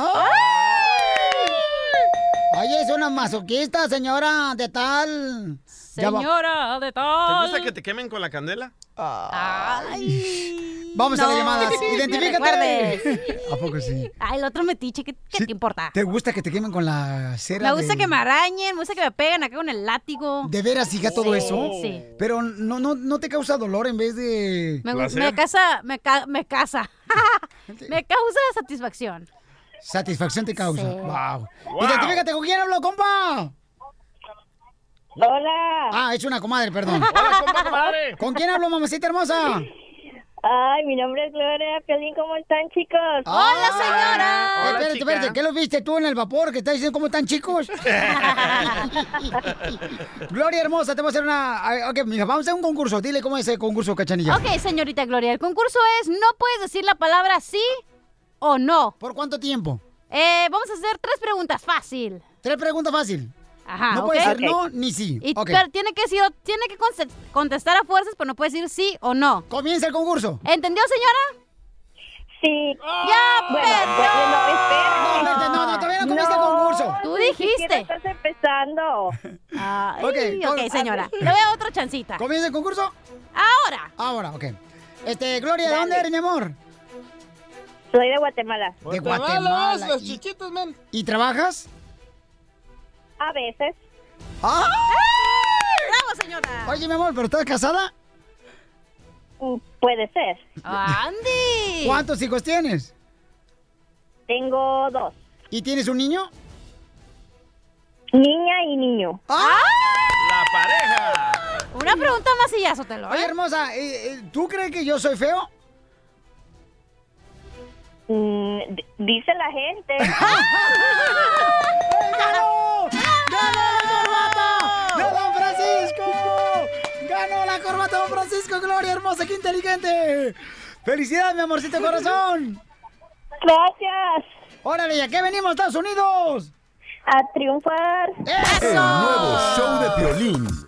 S3: Ay, es una masoquista, señora de tal.
S7: Señora de
S2: ¿Te
S7: tal.
S2: gusta que te quemen con la candela?
S7: Ay.
S3: Vamos a las
S7: No,
S3: llamadas. Identifícate. ¿A poco sí?
S7: Ay, el otro metiche, ¿qué, qué te importa?
S3: ¿Te gusta que te quemen con la cera?
S7: Me gusta
S3: de-
S7: que me arañen, me gusta que me peguen acá con el látigo.
S3: ¿De veras, hija, todo
S7: Sí,
S3: eso?
S7: Sí.
S3: Pero no, no, no te causa dolor en vez de.
S7: Me, me casa, me, ca- me casa. me causa satisfacción.
S3: Satisfacción te causa.
S7: Sí.
S3: Wow.
S7: Wow.
S3: Identifícate con quién hablo, compa.
S27: Hola.
S3: Ah, es una comadre, perdón.
S27: Hola, compa, comadre.
S3: ¿Con quién hablo, mamacita hermosa?
S27: Ay, mi nombre es Gloria Piolín, ¿cómo están, chicos?
S3: ¡Hola, señora! espérate, espérate, ¿qué los viste tú en el vapor que estás diciendo cómo están chicos? Gloria hermosa, te voy a hacer una... ah, Ok, mira, vamos a hacer un concurso. Dile cómo es el concurso, cachanilla.
S7: Ok, señorita Gloria, el concurso es no puedes decir la palabra sí o no.
S3: ¿Por cuánto tiempo?
S7: Eh, vamos a hacer tres preguntas fácil.
S3: Tres preguntas fácil.
S7: Ajá,
S3: No puede ser no ni sí.
S7: Y
S3: Ok.
S7: pero tiene que, decir- tiene que contestar a fuerzas, pero no puede decir sí o no.
S3: Comienza el concurso.
S7: ¿Entendió, señora?
S32: Sí.
S7: ¡Ya,
S32: Bueno,
S7: perdió!
S32: bueno.
S3: No, no, no, todavía no comienza el concurso.
S7: Tú dijiste.
S32: estás empezando.
S7: Ay,
S3: Ok,
S7: ok, señora. Le doy otra chancita.
S3: ¿Comienza el concurso?
S7: Ahora.
S3: Ahora, ok. Este, Gloria, ¿de dónde eres, mi amor?
S32: Soy de Guatemala.
S3: De Guatemala.
S2: los
S3: ¿Y-
S2: chichitos, man.
S3: ¿Y trabajas?
S32: A veces.
S3: ¡Ah!
S7: ¡Bravo, señora!
S3: Oye, mi amor, ¿pero estás casada?
S32: Mm, Puede ser.
S7: ¡Andy!
S3: ¿Cuántos hijos tienes?
S32: Tengo dos.
S3: ¿Y tienes un niño?
S32: Niña y niño.
S3: ¡Ah!
S2: La pareja.
S7: Una pregunta más y ya, Sotelo.
S3: Oye,
S7: ¿eh?
S3: hermosa, eh, eh, ¿tú crees que yo soy feo?
S32: Mm, dice la gente.
S3: ¡Ganó! ¡Ganó la corbata! ¡De Don Francisco! ¡Ganó la corbata Don Francisco! ¡Gloria hermosa, qué inteligente! ¡Felicidades, mi amorcito corazón!
S32: Gracias.
S3: ¡Órale, ¿y a qué venimos, Estados Unidos?
S32: A triunfar.
S5: El nuevo show de Piolín.